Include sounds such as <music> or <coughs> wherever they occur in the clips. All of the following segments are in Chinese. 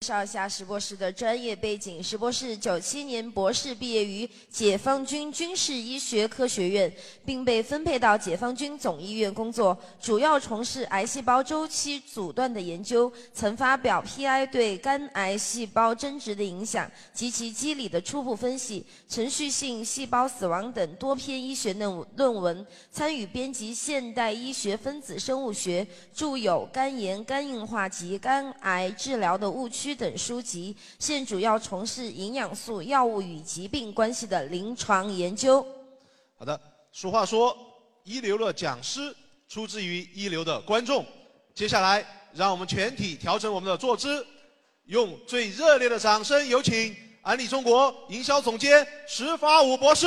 介绍一下石博士的专业背景。石博士九七年博士毕业于解放军军事医学科学院，并被分配到解放军总医院工作，主要从事癌细胞周期阻断的研究。曾发表 PI 对肝癌细胞增殖的影响及其机理的初步分析、程序性细胞死亡等多篇医学论论文，参与编辑《现代医学分子生物学》，著有《肝炎、肝硬化及肝癌治疗的误区》。等书籍，现主要从事营养素药物与疾病关系的临床研究。好的，俗话说，一流的讲师出自于一流的观众。接下来，让我们全体调整我们的坐姿，用最热烈的掌声，有请安利中国营销总监石发武博士。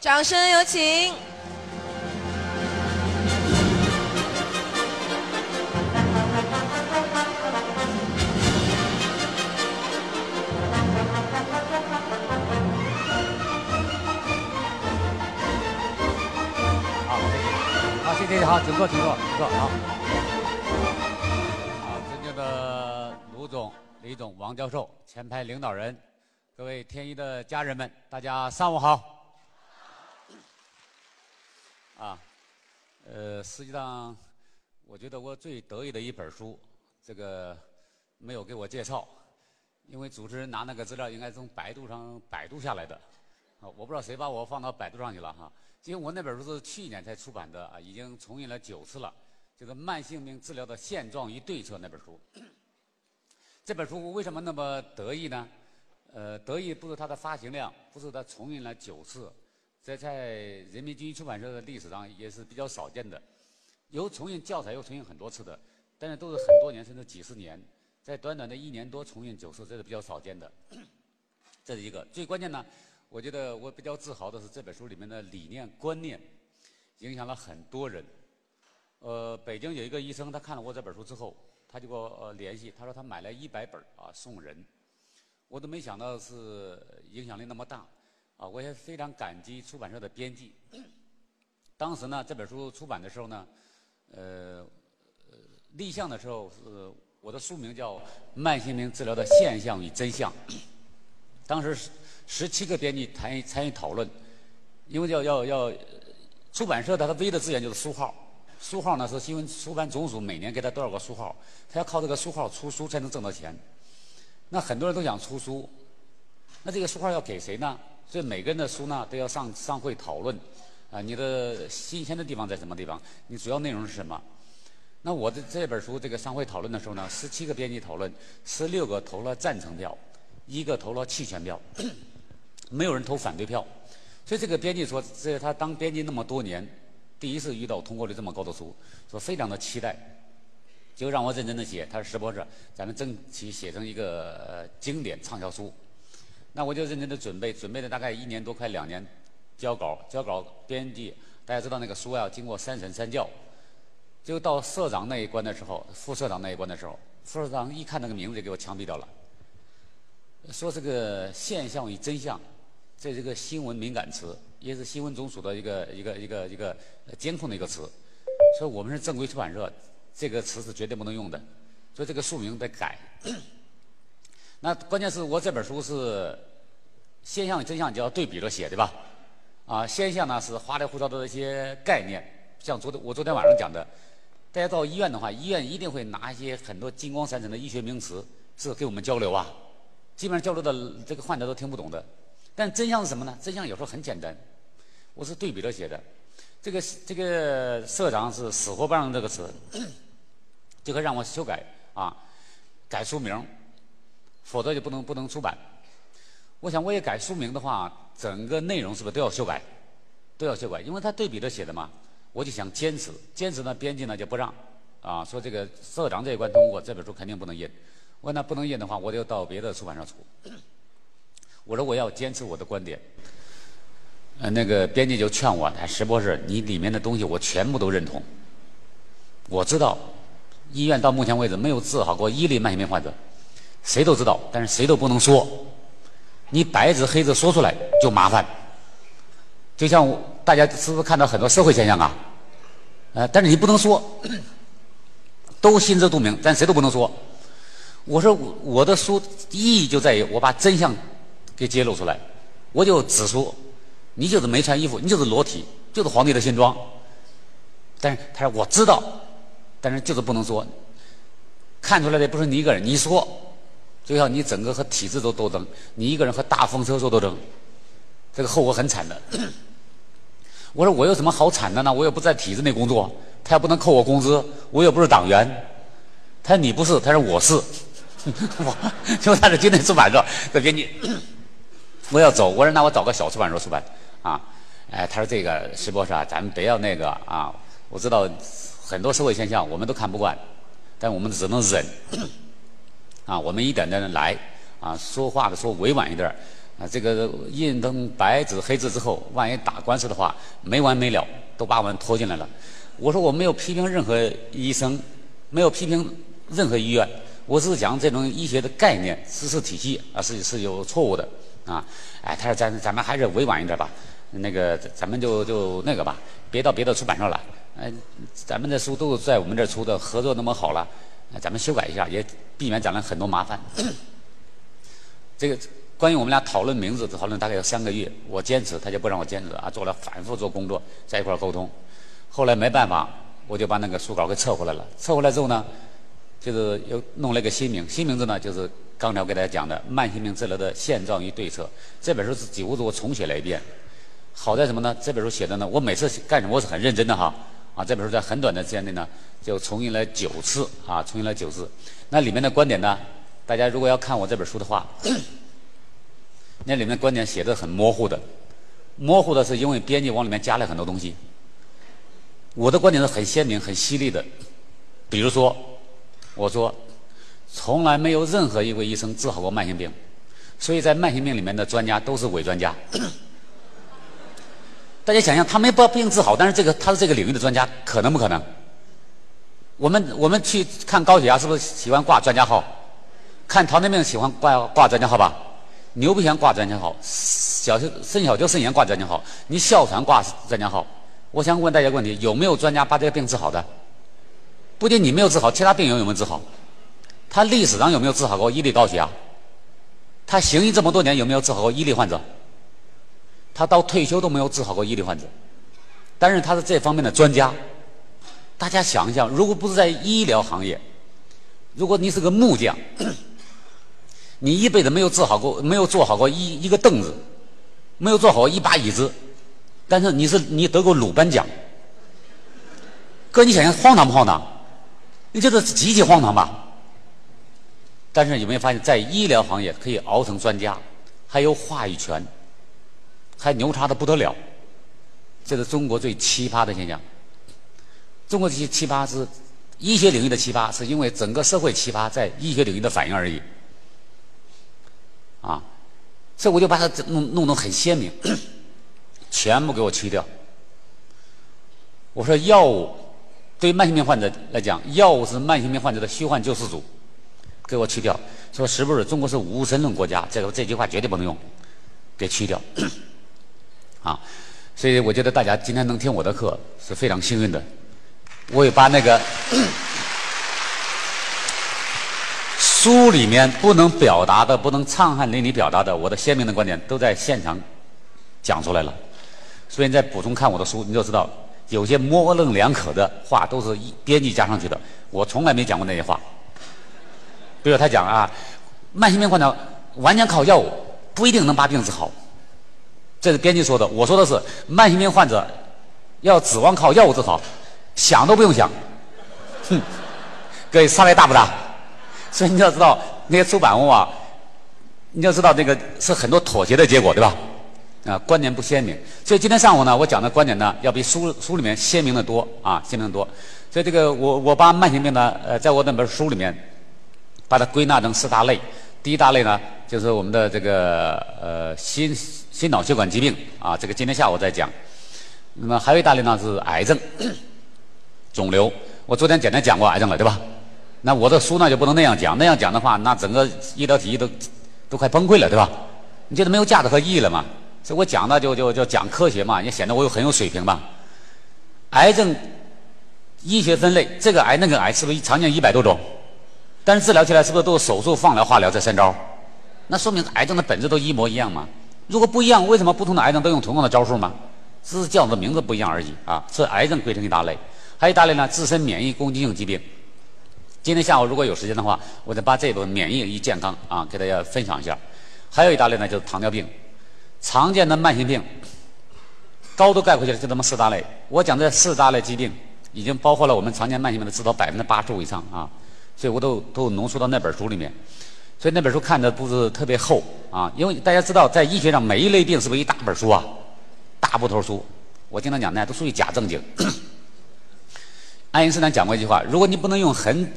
掌声有请。好，请坐，请坐，请坐。好，好，尊敬的卢总、李总、王教授、前排领导人，各位天一的家人们，大家上午好。啊，呃，实际上，我觉得我最得意的一本书，这个没有给我介绍，因为主持人拿那个资料应该从百度上百度下来的，啊，我不知道谁把我放到百度上去了哈。因为我那本书是去年才出版的啊，已经重印了九次了，就是《慢性病治疗的现状与对策》那本书。这本书为什么那么得意呢？呃，得意不是它的发行量，不是它重印了九次，这在人民军医出版社的历史上也是比较少见的。有重印教材，有重印很多次的，但是都是很多年甚至几十年，在短短的一年多重印九次，这是比较少见的。这是一个最关键呢。我觉得我比较自豪的是这本书里面的理念观念，影响了很多人。呃，北京有一个医生，他看了我这本书之后，他就给我联系，他说他买了一百本啊送人。我都没想到是影响力那么大，啊，我也非常感激出版社的编辑。当时呢，这本书出版的时候呢，呃，立项的时候是我的书名叫《慢性病治疗的现象与真相》，当时是。十七个编辑参与参与讨论，因为要要要出版社它的唯一的资源就是书号，书号呢是新闻出版总署每年给他多少个书号，他要靠这个书号出书才能挣到钱。那很多人都想出书，那这个书号要给谁呢？所以每个人的书呢都要上上会讨论，啊，你的新鲜的地方在什么地方？你主要内容是什么？那我的这本书这个上会讨论的时候呢，十七个编辑讨论，十六个投了赞成票，一个投了弃权票。<clears throat> 没有人投反对票，所以这个编辑说，这他当编辑那么多年，第一次遇到通过率这么高的书，说非常的期待，就让我认真的写。他说石博士，咱们争取写成一个经典畅销书。那我就认真的准备，准备了大概一年多快两年，交稿，交稿，编辑。大家知道那个书要经过三审三校，就到社长那一关的时候，副社长那一关的时候，副社长一看那个名字就给我枪毙掉了，说这个现象与真相。这是个新闻敏感词，也是新闻总署的一个一个一个一个监控的一个词，所以我们是正规出版社，这个词是绝对不能用的，所以这个书名得改。那关键是我这本书是现象与真相就要对比着写的吧？啊，现象呢是花里胡哨的一些概念，像昨天我昨天晚上讲的，大家到医院的话，医院一定会拿一些很多金光闪闪的医学名词是给我们交流啊，基本上交流的这个患者都听不懂的。但真相是什么呢？真相有时候很简单，我是对比着写的。这个这个社长是死活不让这个词，<clears throat> 就可让我修改啊，改书名，否则就不能不能出版。我想我也改书名的话，整个内容是不是都要修改？都要修改，因为他对比着写的嘛。我就想坚持，坚持呢，编辑呢就不让啊，说这个社长这一关通过，这本书肯定不能印。我说那不能印的话，我就到别的出版社出。我说我要坚持我的观点，呃，那个编辑就劝我，他石博士，你里面的东西我全部都认同。我知道，医院到目前为止没有治好过一例慢性病患者，谁都知道，但是谁都不能说。你白纸黑字说出来就麻烦。就像大家是不是看到很多社会现象啊？呃，但是你不能说，都心知肚明，但谁都不能说。我说我的书意义就在于我把真相给揭露出来，我就指出你就是没穿衣服，你就是裸体，就是皇帝的新装。但是他说我知道，但是就是不能说。看出来的不是你一个人，你说，就像你整个和体制做斗争，你一个人和大风车做斗争，这个后果很惨的。我说我有什么好惨的呢？我又不在体制内工作，他也不能扣我工资，我又不是党员。他说你不是，他说我是。<laughs> 我就他是今天出版社的编辑，我要走。我说那我找个小出版社出版啊。哎，他说这个石博士啊，咱们不要那个啊。我知道很多社会现象我们都看不惯，但我们只能忍。啊，我们一点点的来啊，说话的说委婉一点啊。这个印登白纸黑字之后，万一打官司的话，没完没了，都把我们拖进来了。我说我没有批评任何医生，没有批评任何医院。我是讲这种医学的概念、知识体系啊，是是有错误的啊！哎，他说咱咱们还是委婉一点吧，那个咱们就就那个吧，别到别的出版社了。哎，咱们的书都是在我们这儿出的，合作那么好了，咱们修改一下，也避免将来很多麻烦。<clears throat> 这个关于我们俩讨论名字，讨论大概有三个月，我坚持，他就不让我坚持啊，做了反复做工作，在一块沟通。后来没办法，我就把那个书稿给撤回来了。撤回来之后呢？就是又弄了一个新名，新名字呢就是刚才我给大家讲的《慢性病治疗的现状与对策》。这本书是几乎是我重写了一遍。好在什么呢？这本书写的呢，我每次干什么我是很认真的哈。啊，这本书在很短的时间内呢，就重印了九次啊，重印了九次。那里面的观点呢，大家如果要看我这本书的话，<coughs> 那里面的观点写的很模糊的，模糊的是因为编辑往里面加了很多东西。我的观点是很鲜明、很犀利的，比如说。我说，从来没有任何一位医生治好过慢性病，所以在慢性病里面的专家都是伪专家。<coughs> 大家想想，他没把病治好，但是这个他是这个领域的专家，可能不可能？我们我们去看高血压，是不是喜欢挂专家号？看糖尿病喜欢挂挂专家号吧？牛皮癣挂专家号，小肾小球肾炎挂专家号，你哮喘挂专家号。我想问大家个问题：有没有专家把这个病治好的？不仅你没有治好，其他病友有没有治好？他历史上有没有治好过伊利高血压？他行医这么多年有没有治好过伊利患者？他到退休都没有治好过伊利患者，但是他是这方面的专家。大家想一想，如果不是在医疗行业，如果你是个木匠，<coughs> 你一辈子没有治好过，没有做好过一一个凳子，没有做好一把椅子，但是你是你得过鲁班奖，哥，你想想荒唐不荒唐？你觉得极其荒唐吧？但是有没有发现，在医疗行业可以熬成专家，还有话语权，还牛叉的不得了。这是中国最奇葩的现象。中国这些奇葩是医学领域的奇葩，是因为整个社会奇葩在医学领域的反应而已。啊，所以我就把它弄弄得很鲜明，<coughs> 全部给我去掉。我说药物。对慢性病患者来讲，药物是慢性病患者的虚幻救世主，给我去掉。说是不是中国是无神论国家？这个这句话绝对不能用，给去掉。<clears throat> 啊，所以我觉得大家今天能听我的课是非常幸运的。我也把那个 <clears throat> 书里面不能表达的、不能畅汗淋漓表达的我的鲜明的观点，都在现场讲出来了。所以你再补充看我的书，你就知道。有些模棱两可的话都是编辑加上去的，我从来没讲过那些话。比如他讲啊，慢性病患者完全靠药物不一定能把病治好，这是编辑说的。我说的是慢性病患者要指望靠药物治好，想都不用想。哼，各位差别大不大？所以你要知道那些出版物啊，你要知道这个是很多妥协的结果，对吧？啊，观点不鲜明，所以今天上午呢，我讲的观点呢，要比书书里面鲜明的多啊，鲜明的多。所以这个我我把慢性病呢，呃，在我那本书里面，把它归纳成四大类。第一大类呢，就是我们的这个呃心心脑血管疾病啊，这个今天下午再讲。那么还有一大类呢是癌症、肿瘤。我昨天简单讲过癌症了，对吧？那我的书呢就不能那样讲，那样讲的话，那整个医疗体系都都快崩溃了，对吧？你觉得没有价值和意义了吗？所以我讲的就就就讲科学嘛，也显得我有很有水平嘛。癌症医学分类，这个癌那个癌是不是常见一百多种？但是治疗起来是不是都是手术、放疗、化疗这三招？那说明癌症的本质都一模一样嘛？如果不一样，为什么不同的癌症都用同样的招数吗？只是叫的名字不一样而已啊！所以癌症归成一大类，还有一大类呢，自身免疫攻击性疾病。今天下午如果有时间的话，我再把这部分免疫与健康啊给大家分享一下。还有一大类呢，就是糖尿病，常见的慢性病，高度概括起来就这么四大类。我讲这四大类疾病，已经包括了我们常见慢性病的至少百分之八十五以上啊，所以我都都浓缩到那本书里面。所以那本书看的不是特别厚啊，因为大家知道，在医学上每一类病是不是一大本书啊，大部头书。我经常讲那都属于假正经。爱因斯坦讲过一句话：如果你不能用很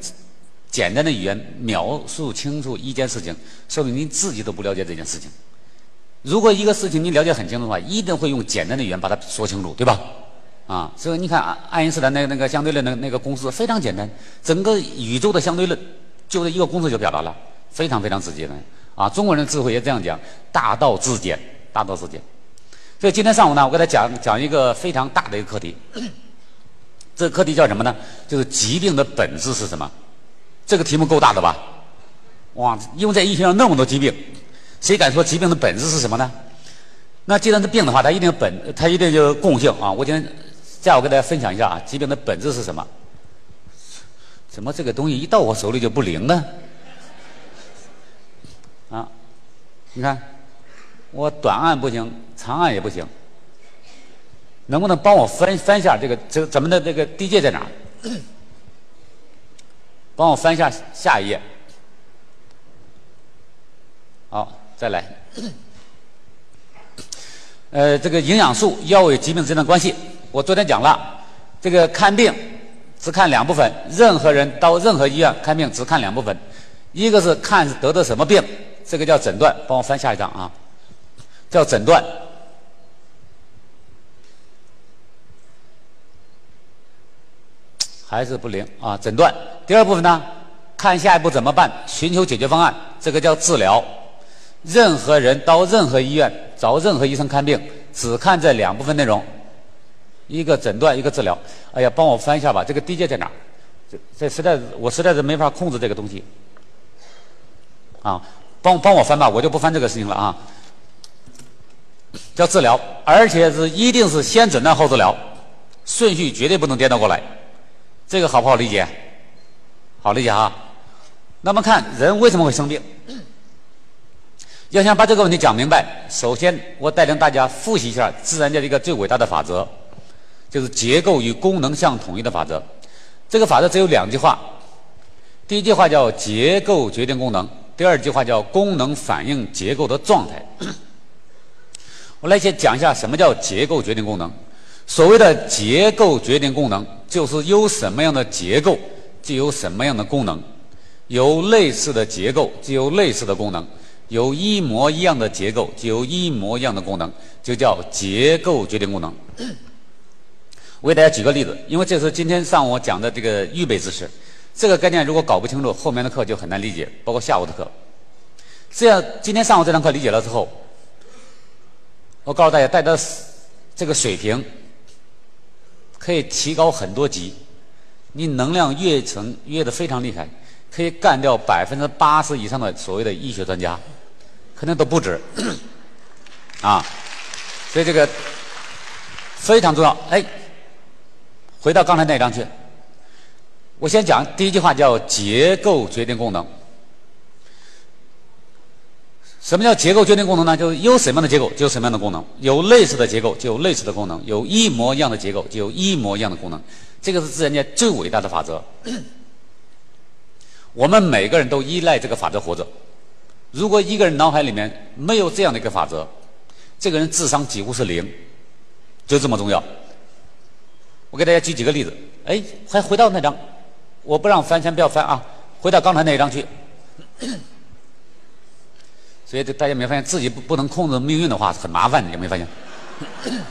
简单的语言描述清楚一件事情，说明你自己都不了解这件事情。如果一个事情你了解很清楚的话，一定会用简单的语言把它说清楚，对吧？啊，所以你看爱爱因斯坦那个那个相对论那个那个公式非常简单，整个宇宙的相对论就这一个公式就表达了。非常非常直接的啊！中国人的智慧也这样讲：大道至简，大道至简。所以今天上午呢，我给他讲讲一个非常大的一个课题。这个课题叫什么呢？就是疾病的本质是什么？这个题目够大的吧？哇！因为在医学上那么多疾病，谁敢说疾病的本质是什么呢？那既然是病的话，它一定本，它一定有共性啊！我今天下午跟大家分享一下啊，疾病的本质是什么？怎么这个东西一到我手里就不灵呢？啊，你看，我短按不行，长按也不行，能不能帮我翻翻一下这个这咱们的这个地界在哪？帮我翻一下下一页。好，再来。<coughs> 呃，这个营养素药物与疾病之间的关系，我昨天讲了，这个看病只看两部分，任何人到任何医院看病只看两部分，一个是看得的什么病。这个叫诊断，帮我翻下一张啊，叫诊断，还是不灵啊？诊断。第二部分呢，看下一步怎么办，寻求解决方案，这个叫治疗。任何人到任何医院找任何医生看病，只看这两部分内容，一个诊断，一个治疗。哎呀，帮我翻一下吧，这个地界在哪？这这实在我实在是没法控制这个东西啊。帮帮我翻吧，我就不翻这个事情了啊。叫治疗，而且是一定是先诊断后治疗，顺序绝对不能颠倒过来。这个好不好理解？好理解哈。那么看人为什么会生病？要想把这个问题讲明白，首先我带领大家复习一下自然界的一个最伟大的法则，就是结构与功能相统一的法则。这个法则只有两句话，第一句话叫结构决定功能。第二句话叫功能反映结构的状态。<coughs> 我来先讲一下什么叫结构决定功能。所谓的结构决定功能，就是有什么样的结构，就有什么样的功能；有类似的结构，就有类似的功能；有一模一样的结构，就有一模一样的功能，就叫结构决定功能。我给大家举个例子，因为这是今天上午讲的这个预备知识。这个概念如果搞不清楚，后面的课就很难理解，包括下午的课。这样，今天上午这堂课理解了之后，我告诉大家，带着这个水平可以提高很多级。你能量越成越的非常厉害，可以干掉百分之八十以上的所谓的医学专家，肯定都不止。<clears throat> 啊，所以这个非常重要。哎，回到刚才那张去。我先讲第一句话，叫结构决定功能。什么叫结构决定功能呢？就是有什么样的结构，就有什么样的功能；有类似的结构，就有类似的功能；有一模一样的结构，就有一模一样的功能。这个是自然界最伟大的法则。我们每个人都依赖这个法则活着。如果一个人脑海里面没有这样的一个法则，这个人智商几乎是零，就这么重要。我给大家举几个例子。哎，还回到那张。我不让翻，先不要翻啊！回到刚才那一张去。<coughs> 所以大家没发现自己不不能控制命运的话很麻烦，有没有发现？<coughs>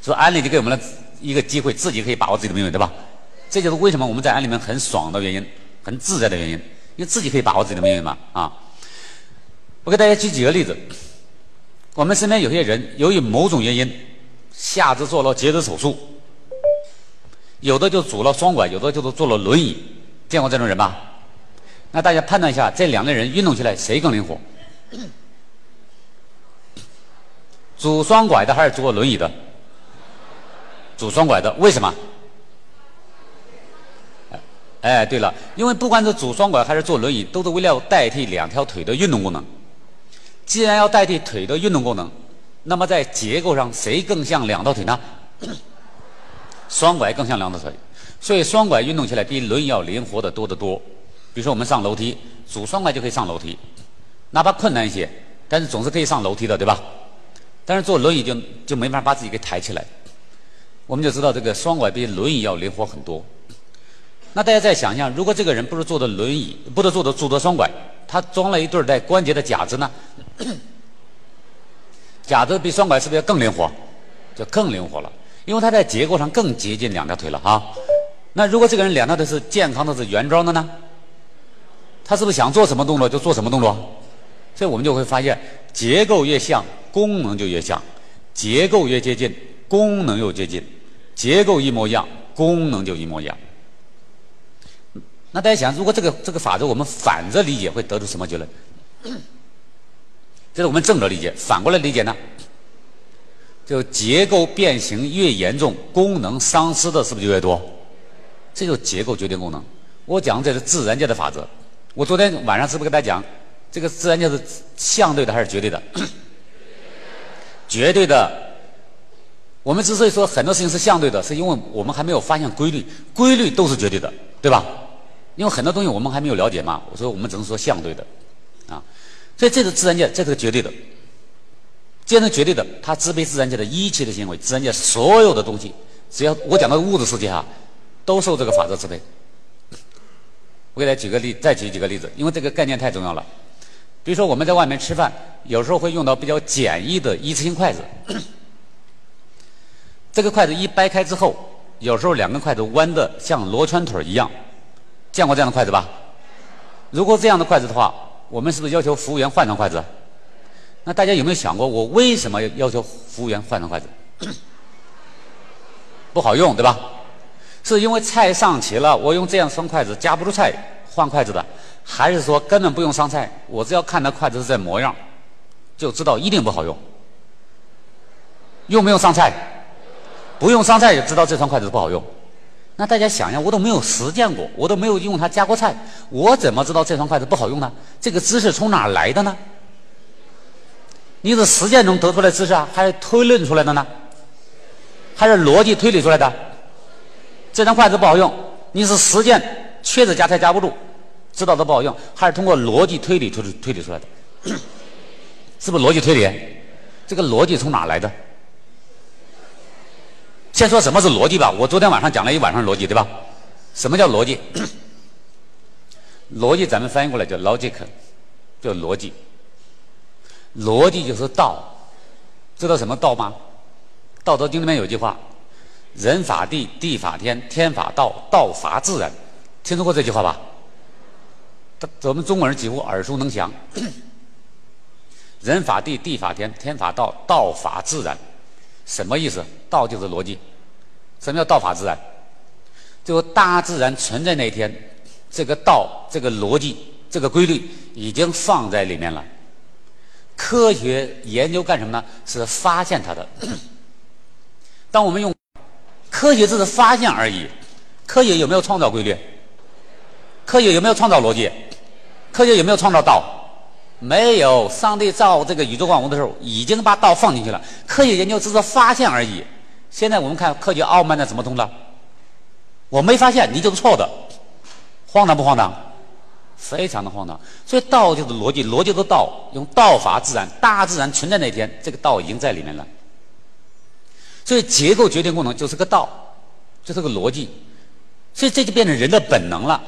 所以安利就给我们了一个机会，自己可以把握自己的命运，对吧？这就是为什么我们在安里面很爽的原因，很自在的原因，因为自己可以把握自己的命运嘛啊！我给大家举几个例子。我们身边有些人由于某种原因，下肢做了截肢手术。有的就拄了双拐，有的就是坐了轮椅，见过这种人吧？那大家判断一下，这两类人运动起来谁更灵活？<coughs> 拄双拐的还是坐轮椅的？拄双拐的，为什么？哎，对了，因为不管是拄双拐还是坐轮椅，都是为了代替两条腿的运动功能。既然要代替腿的运动功能，那么在结构上谁更像两条腿呢？<coughs> 双拐更像两条腿，所以双拐运动起来比轮椅要灵活的多得多。比如说我们上楼梯，拄双拐就可以上楼梯，哪怕困难一些，但是总是可以上楼梯的，对吧？但是坐轮椅就就没法把自己给抬起来。我们就知道这个双拐比轮椅要灵活很多。那大家再想象，如果这个人不是坐的轮椅，不是坐的拄的双拐，他装了一对带关节的假肢呢？<coughs> 假肢比双拐是不是要更灵活？就更灵活了，因为它在结构上更接近两条腿了啊。那如果这个人两条腿是健康的、是原装的呢？他是不是想做什么动作就做什么动作？所以我们就会发现，结构越像，功能就越像；结构越接近，功能又接近；结构一模一样，功能就一模一样。那大家想，如果这个这个法则我们反着理解，会得出什么结论？<clears throat> 这是我们正着理解，反过来理解呢？就结构变形越严重，功能丧失的是不是就越多？这就是结构决定功能。我讲这是自然界的法则。我昨天晚上是不是跟大家讲，这个自然界是相对的还是绝对的？<clears throat> 绝对的。我们之所以说很多事情是相对的，是因为我们还没有发现规律，规律都是绝对的，对吧？因为很多东西我们还没有了解嘛，所以我们只能说相对的，啊，所以这是自然界，这是个绝对的。既然是绝对的，它支配自然界的一切的行为，自然界所有的东西，只要我讲的物质世界哈，都受这个法则支配。我给大家举个例，再举几个例子，因为这个概念太重要了。比如说我们在外面吃饭，有时候会用到比较简易的一次性筷子。这个筷子一掰开之后，有时候两根筷子弯的像螺圈腿一样。见过这样的筷子吧？如果这样的筷子的话，我们是不是要求服务员换成筷子？那大家有没有想过，我为什么要求服务员换成筷子？<coughs> 不好用，对吧？是因为菜上齐了，我用这样双筷子夹不住菜，换筷子的，还是说根本不用上菜，我只要看到筷子是这模样，就知道一定不好用？用不用上菜？不用上菜也知道这双筷子不好用。那大家想想，我都没有实践过，我都没有用它夹过菜，我怎么知道这双筷子不好用呢？这个知识从哪来的呢？你是实践中得出来知识啊，还是推论出来的呢？还是逻辑推理出来的？这双筷子不好用，你是实践确实夹菜夹不住，知道它不好用，还是通过逻辑推理推推理出来的？是不是逻辑推理？这个逻辑从哪来的？先说什么是逻辑吧。我昨天晚上讲了一晚上逻辑，对吧？什么叫逻辑？<clears throat> 逻辑咱们翻译过来叫 logic，叫逻辑。逻辑就是道，知道什么道吗？《道德经》里面有句话。人法地，地法天，天法道，道法自然。听说过这句话吧？我们中国人几乎耳熟能详。<clears throat> 人法地，地法天，天法道，道法自然。什么意思？道就是逻辑。什么叫道法自然？就大自然存在那一天，这个道、这个逻辑、这个规律已经放在里面了。科学研究干什么呢？是发现它的。<coughs> 当我们用。科学只是发现而已，科学有没有创造规律？科学有没有创造逻辑？科学有没有创造道？没有。上帝造这个宇宙万物的时候，已经把道放进去了。科学研究只是发现而已。现在我们看科学傲慢的怎么通的？我没发现，你就是错的，荒唐不荒唐？非常的荒唐。所以道就是逻辑，逻辑是道，用道法自然，大自然存在那天，这个道已经在里面了。所以结构决定功能就是个道，就是个逻辑，所以这就变成人的本能了。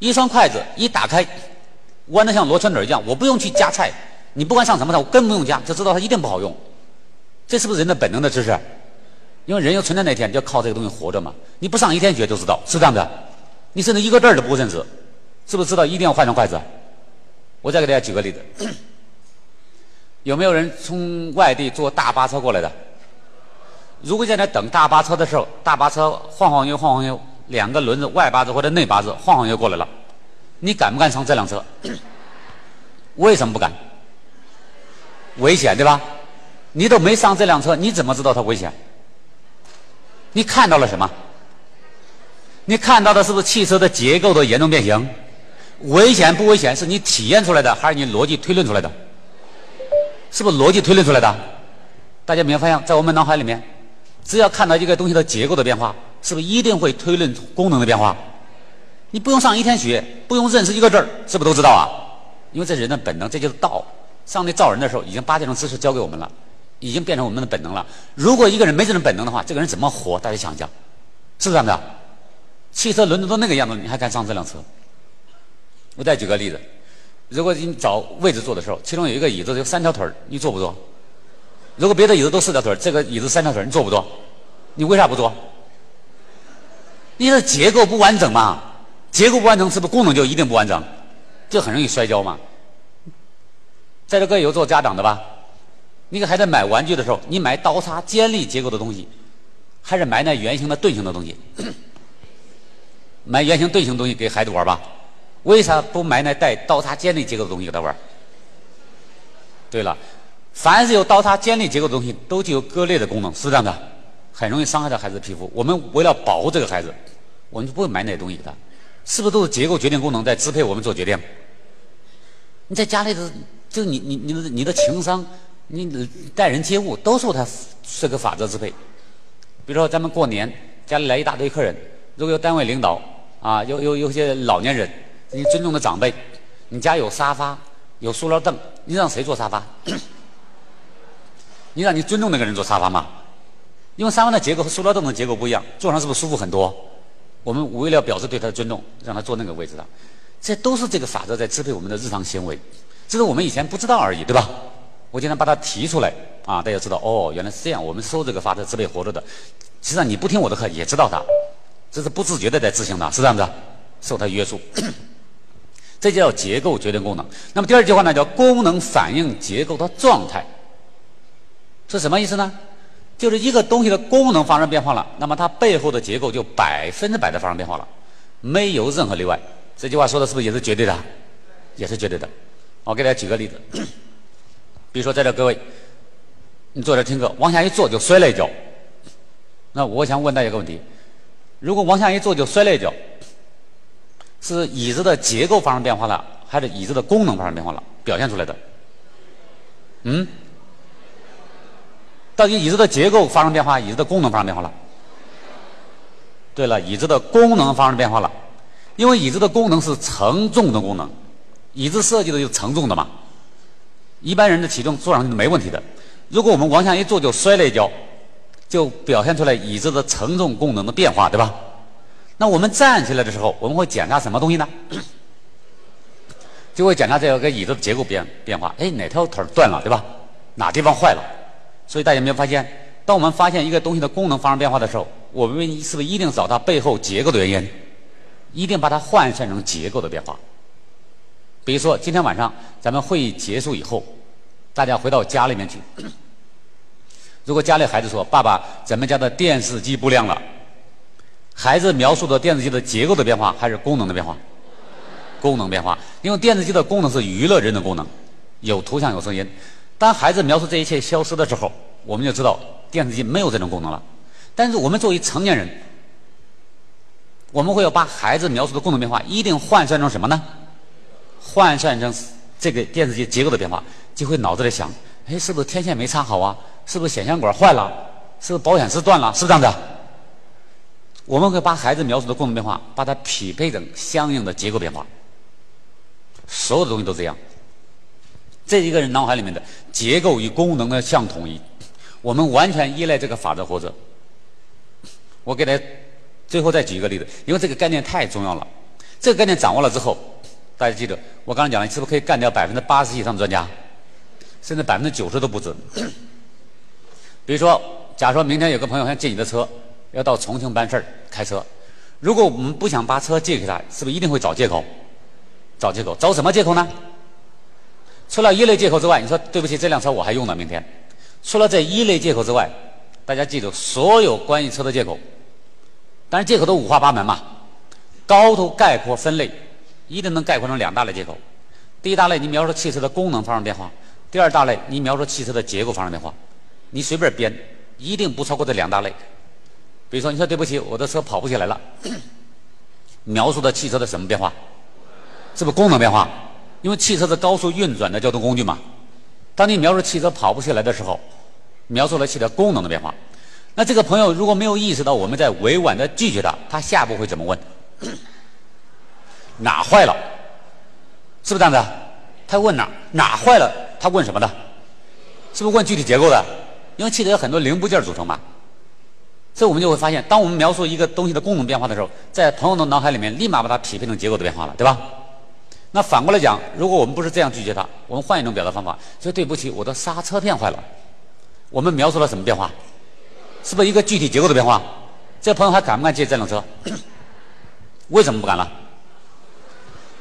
一双筷子一打开，弯的像螺圈腿一样，我不用去夹菜，你不管上什么菜，我根本不用夹，就知道它一定不好用。这是不是人的本能的知识？因为人要存在那天，就要靠这个东西活着嘛。你不上一天学就知道，是这样的。你甚至一个字儿都不认识，是不是知道一定要换成筷子？我再给大家举个例子，<clears throat> 有没有人从外地坐大巴车过来的？如果在那等大巴车的时候，大巴车晃晃悠晃晃悠，两个轮子外八字或者内八字晃晃悠过来了，你敢不敢上这辆车？<coughs> 为什么不敢？危险对吧？你都没上这辆车，你怎么知道它危险？你看到了什么？你看到的是不是汽车的结构的严重变形？危险不危险？是你体验出来的，还是你逻辑推论出来的？是不是逻辑推论出来的？大家没有发现，在我们脑海里面，只要看到一个东西的结构的变化，是不是一定会推论功能的变化？你不用上一天学，不用认识一个字儿，是不是都知道啊？因为这人的本能，这就是道。上帝造人的时候，已经把这种知识教给我们了，已经变成我们的本能了。如果一个人没这种本能的话，这个人怎么活？大家想一想，是不是这样的？汽车轮子都那个样子，你还敢上这辆车？我再举个例子，如果你找位置坐的时候，其中有一个椅子有三条腿你坐不坐？如果别的椅子都四条腿这个椅子三条腿你坐？不坐？你为啥不坐？因为结构不完整嘛？结构不完整，是不是功能就一定不完整？就很容易摔跤嘛？在这各位有做家长的吧？你给孩子买玩具的时候，你买刀叉尖利结构的东西，还是买那圆形的钝形的东西？<coughs> 买圆形钝形东西给孩子玩吧？为啥不买那带刀叉尖利结构的东西给他玩？对了，凡是有刀叉尖利结构的东西，都具有割裂的功能，是这样的，很容易伤害到孩子的皮肤。我们为了保护这个孩子，我们就不会买那些东西给他。是不是都是结构决定功能在支配我们做决定？你在家里头，就你你你的你的情商，你待人接物都受他这个法则支配。比如说咱们过年，家里来一大堆客人，如果有单位领导啊，有有有些老年人。你尊重的长辈，你家有沙发，有塑料凳，你让谁坐沙发？<clears throat> 你让你尊重那个人坐沙发吗？因为沙发的结构和塑料凳的结构不一样，坐上是不是舒服很多？我们为了表示对他的尊重，让他坐那个位置上，这都是这个法则在支配我们的日常行为，这是我们以前不知道而已，对吧？我今天把它提出来啊，大家知道哦，原来是这样，我们受这个法则支配活着的。实际上你不听我的课也知道它，这是不自觉的在执行的，是这样子，受它约束。<clears throat> 这叫结构决定功能。那么第二句话呢，叫功能反映结构的状态，是什么意思呢？就是一个东西的功能发生变化了，那么它背后的结构就百分之百的发生变化了，没有任何例外。这句话说的是不是也是绝对的？也是绝对的。我给大家举个例子，比如说在这各位，你坐这听课，往下一坐就摔了一跤。那我想问大家一个问题：如果往下一坐就摔了一跤？是椅子的结构发生变化了，还是椅子的功能发生变化了？表现出来的？嗯？到底椅子的结构发生变化，椅子的功能发生变化了？对了，椅子的功能发生变化了，因为椅子的功能是承重的功能，椅子设计的就是承重的嘛。一般人的体重坐上去是没问题的，如果我们往下一坐就摔了一跤，就表现出来椅子的承重功能的变化，对吧？那我们站起来的时候，我们会检查什么东西呢？<clears throat> 就会检查这个椅子的结构变变化。哎，哪条腿断了，对吧？哪地方坏了？所以大家有没有发现，当我们发现一个东西的功能发生变化的时候，我们是不是一定找它背后结构的原因？一定把它换算成结构的变化。比如说，今天晚上咱们会议结束以后，大家回到家里面去。<clears throat> 如果家里孩子说：“爸爸，咱们家的电视机不亮了。”孩子描述的电视机的结构的变化还是功能的变化？功能变化，因为电视机的功能是娱乐人的功能，有图像有声音。当孩子描述这一切消失的时候，我们就知道电视机没有这种功能了。但是我们作为成年人，我们会要把孩子描述的功能变化一定换算成什么呢？换算成这个电视机结构的变化，就会脑子里想：哎，是不是天线没插好啊？是不是显像管坏了？是不是保险丝断了？是不是这样子？我们会把孩子描述的功能变化，把它匹配成相应的结构变化。所有的东西都这样。这一个人脑海里面的结构与功能的相统一，我们完全依赖这个法则活着。我给大家最后再举一个例子，因为这个概念太重要了。这个概念掌握了之后，大家记住我刚才讲了，你是不是可以干掉百分之八十以上的专家，甚至百分之九十都不准？<coughs> 比如说，假如说明天有个朋友想借你的车。要到重庆办事儿，开车。如果我们不想把车借给他，是不是一定会找借口？找借口，找什么借口呢？除了一类借口之外，你说对不起，这辆车我还用呢，明天。除了这一类借口之外，大家记住，所有关于车的借口，当然借口都五花八门嘛，高度概括分类，一定能概括成两大类借口。第一大类，你描述汽车的功能发生变化；第二大类，你描述汽车的结构发生变化。你随便编，一定不超过这两大类。比如说，你说对不起，我的车跑不起来了，<clears throat> 描述的汽车的什么变化？是不是功能变化？因为汽车是高速运转的交通工具嘛。当你描述汽车跑不起来的时候，描述了汽车功能的变化。那这个朋友如果没有意识到我们在委婉的拒绝他，他下一步会怎么问？哪坏了？是不是这样子？他问哪哪坏了？他问什么的？是不是问具体结构的？因为汽车有很多零部件组成嘛。所以我们就会发现，当我们描述一个东西的功能变化的时候，在朋友的脑海里面立马把它匹配成结构的变化了，对吧？那反过来讲，如果我们不是这样拒绝他，我们换一种表达方法，说对不起，我的刹车片坏了。我们描述了什么变化？是不是一个具体结构的变化？这朋友还敢不敢借这辆车？<coughs> 为什么不敢了？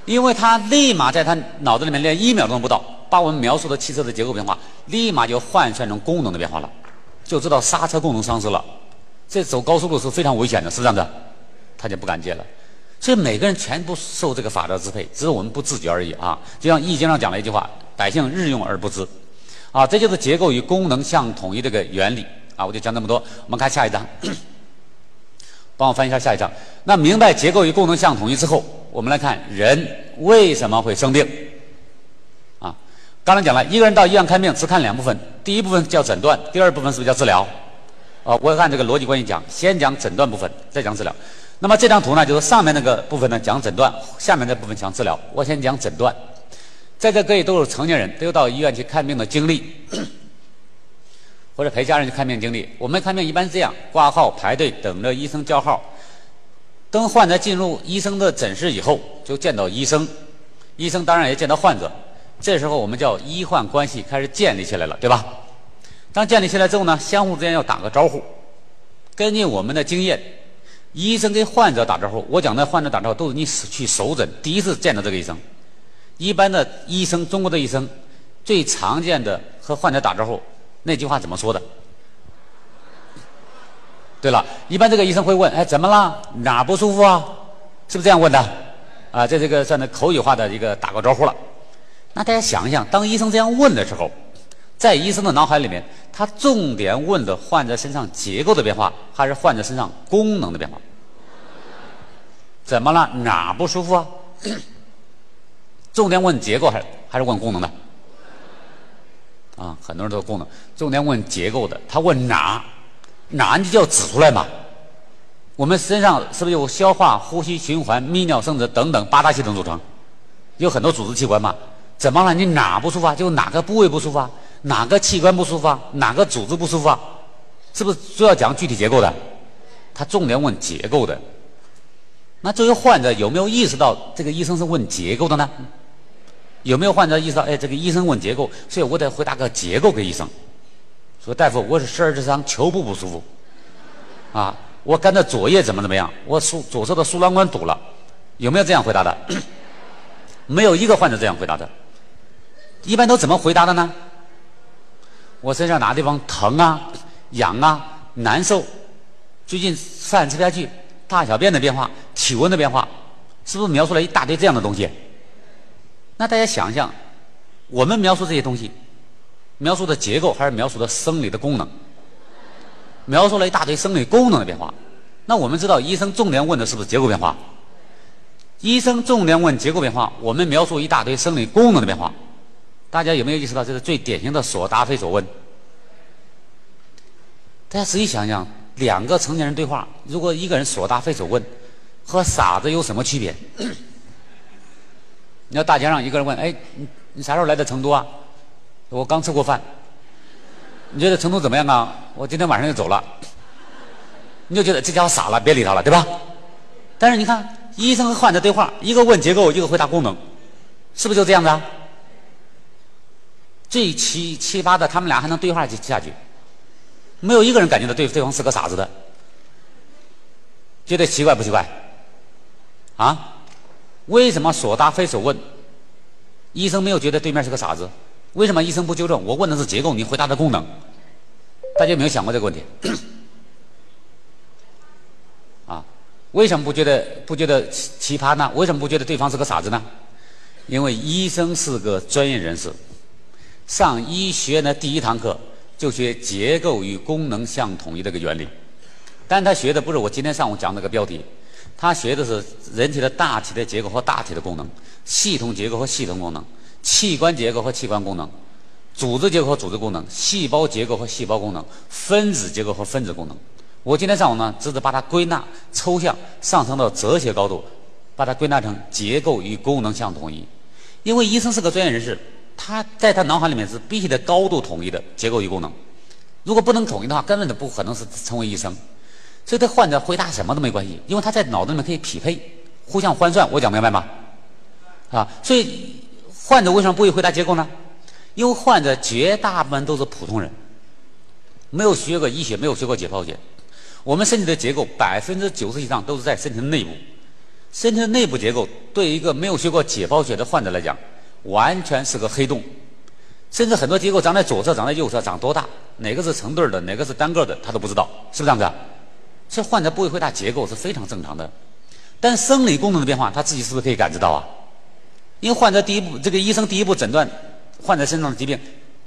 因为他立马在他脑子里面连一秒钟都不到，把我们描述的汽车的结构变化，立马就换算成功能的变化了，就知道刹车功能丧失了。这走高速路是非常危险的，是这样的，他就不敢借了。所以每个人全部受这个法则支配，只是我们不自觉而已啊。就像《易经》上讲了一句话：“百姓日用而不知。”啊，这就是结构与功能相统一这个原理啊。我就讲这么多，我们看下一章。<coughs> 帮我翻一下下一章。那明白结构与功能相统一之后，我们来看人为什么会生病。啊，刚才讲了一个人到医院看病只看两部分，第一部分叫诊断，第二部分是不是叫治疗？啊，我按这个逻辑关系讲，先讲诊断部分，再讲治疗。那么这张图呢，就是上面那个部分呢讲诊断，下面这部分讲治疗。我先讲诊断。在这各位都是成年人，都有到医院去看病的经历。或者陪家人去看病经历，我们看病一般是这样：挂号、排队、等着医生叫号。等患者进入医生的诊室以后，就见到医生，医生当然也见到患者。这时候我们叫医患关系开始建立起来了，对吧？当建立起来之后呢，相互之间要打个招呼。根据我们的经验，医生跟患者打招呼，我讲的患者打招呼都是你去首诊第一次见到这个医生。一般的医生，中国的医生最常见的和患者打招呼。那句话怎么说的？对了，一般这个医生会问：“哎，怎么了？哪不舒服啊？”是不是这样问的？啊，这这个算是口语化的一个打个招呼了。那大家想一想，当医生这样问的时候，在医生的脑海里面，他重点问的患者身上结构的变化，还是患者身上功能的变化？怎么了？哪不舒服啊？<clears throat> 重点问结构还是还是问功能的？啊，很多人都功能，重点问结构的。他问哪，哪你就要指出来嘛。我们身上是不是有消化、呼吸、循环、泌尿、生殖等等八大系统组成？有很多组织器官嘛。怎么了？你哪不舒服啊？就哪个部位不舒服啊？哪个器官不舒服啊？哪个组织不舒服啊？是不是都要讲具体结构的？他重点问结构的。那作为患者，有没有意识到这个医生是问结构的呢？有没有患者意识到？哎，这个医生问结构，所以我得回答个结构给医生。说大夫，我是十二指肠球部不舒服，啊，我肝的左叶怎么怎么样？我输左侧的输卵管堵了，有没有这样回答的？<clears throat> 没有一个患者这样回答的。一般都怎么回答的呢？我身上哪地方疼啊、痒啊、难受？最近饭吃不下去，大小便的变化、体温的变化，是不是描述了一大堆这样的东西？那大家想一想，我们描述这些东西，描述的结构还是描述的生理的功能？描述了一大堆生理功能的变化。那我们知道，医生重点问的是不是结构变化？医生重点问结构变化，我们描述一大堆生理功能的变化。大家有没有意识到，这是最典型的所答非所问？大家仔细想想，两个成年人对话，如果一个人所答非所问，和傻子有什么区别？你要大街上一个人问：“哎，你你啥时候来的成都啊？”我刚吃过饭。你觉得成都怎么样啊？我今天晚上就走了。你就觉得这家伙傻了，别理他了，对吧？但是你看，医生和患者对话，一个问结构，一个回答功能，是不是就这样子啊？最奇奇葩的，他们俩还能对话下去，没有一个人感觉到对对方是个傻子的，觉得奇怪不奇怪？啊？为什么所答非所问？医生没有觉得对面是个傻子，为什么医生不纠正？我问的是结构，你回答的功能。大家有没有想过这个问题？<coughs> 啊，为什么不觉得不觉得奇奇葩呢？为什么不觉得对方是个傻子呢？因为医生是个专业人士，上医学院的第一堂课就学结构与功能相统一这个原理，但他学的不是我今天上午讲那个标题，他学的是人体的大体的结构和大体的功能，系统结构和系统功能，器官结构和器官功能，组织结构和组织功能，细胞结构和细胞功能，分子结构和分子功能。我今天上午呢，只是把它归纳抽象上升到哲学高度，把它归纳成结构与功能相统一。因为医生是个专业人士，他在他脑海里面是必须得高度统一的结构与功能。如果不能统一的话，根本就不可能是成为医生。所以，他患者回答什么都没关系，因为他在脑子里面可以匹配，互相换算。我讲明白吗？啊，所以患者为什么不会回答结构呢？因为患者绝大部分都是普通人，没有学过医学，没有学过解剖学。我们身体的结构百分之九十以上都是在身体的内部，身体的内部结构对一个没有学过解剖学的患者来讲，完全是个黑洞。甚至很多结构长在左侧、长在右侧、长多大，哪个是成对的，哪个是单个的，他都不知道，是不是这样子？所以患者不会回答结构是非常正常的。但生理功能的变化，他自己是不是可以感知到啊？因为患者第一步，这个医生第一步诊断患者身上的疾病，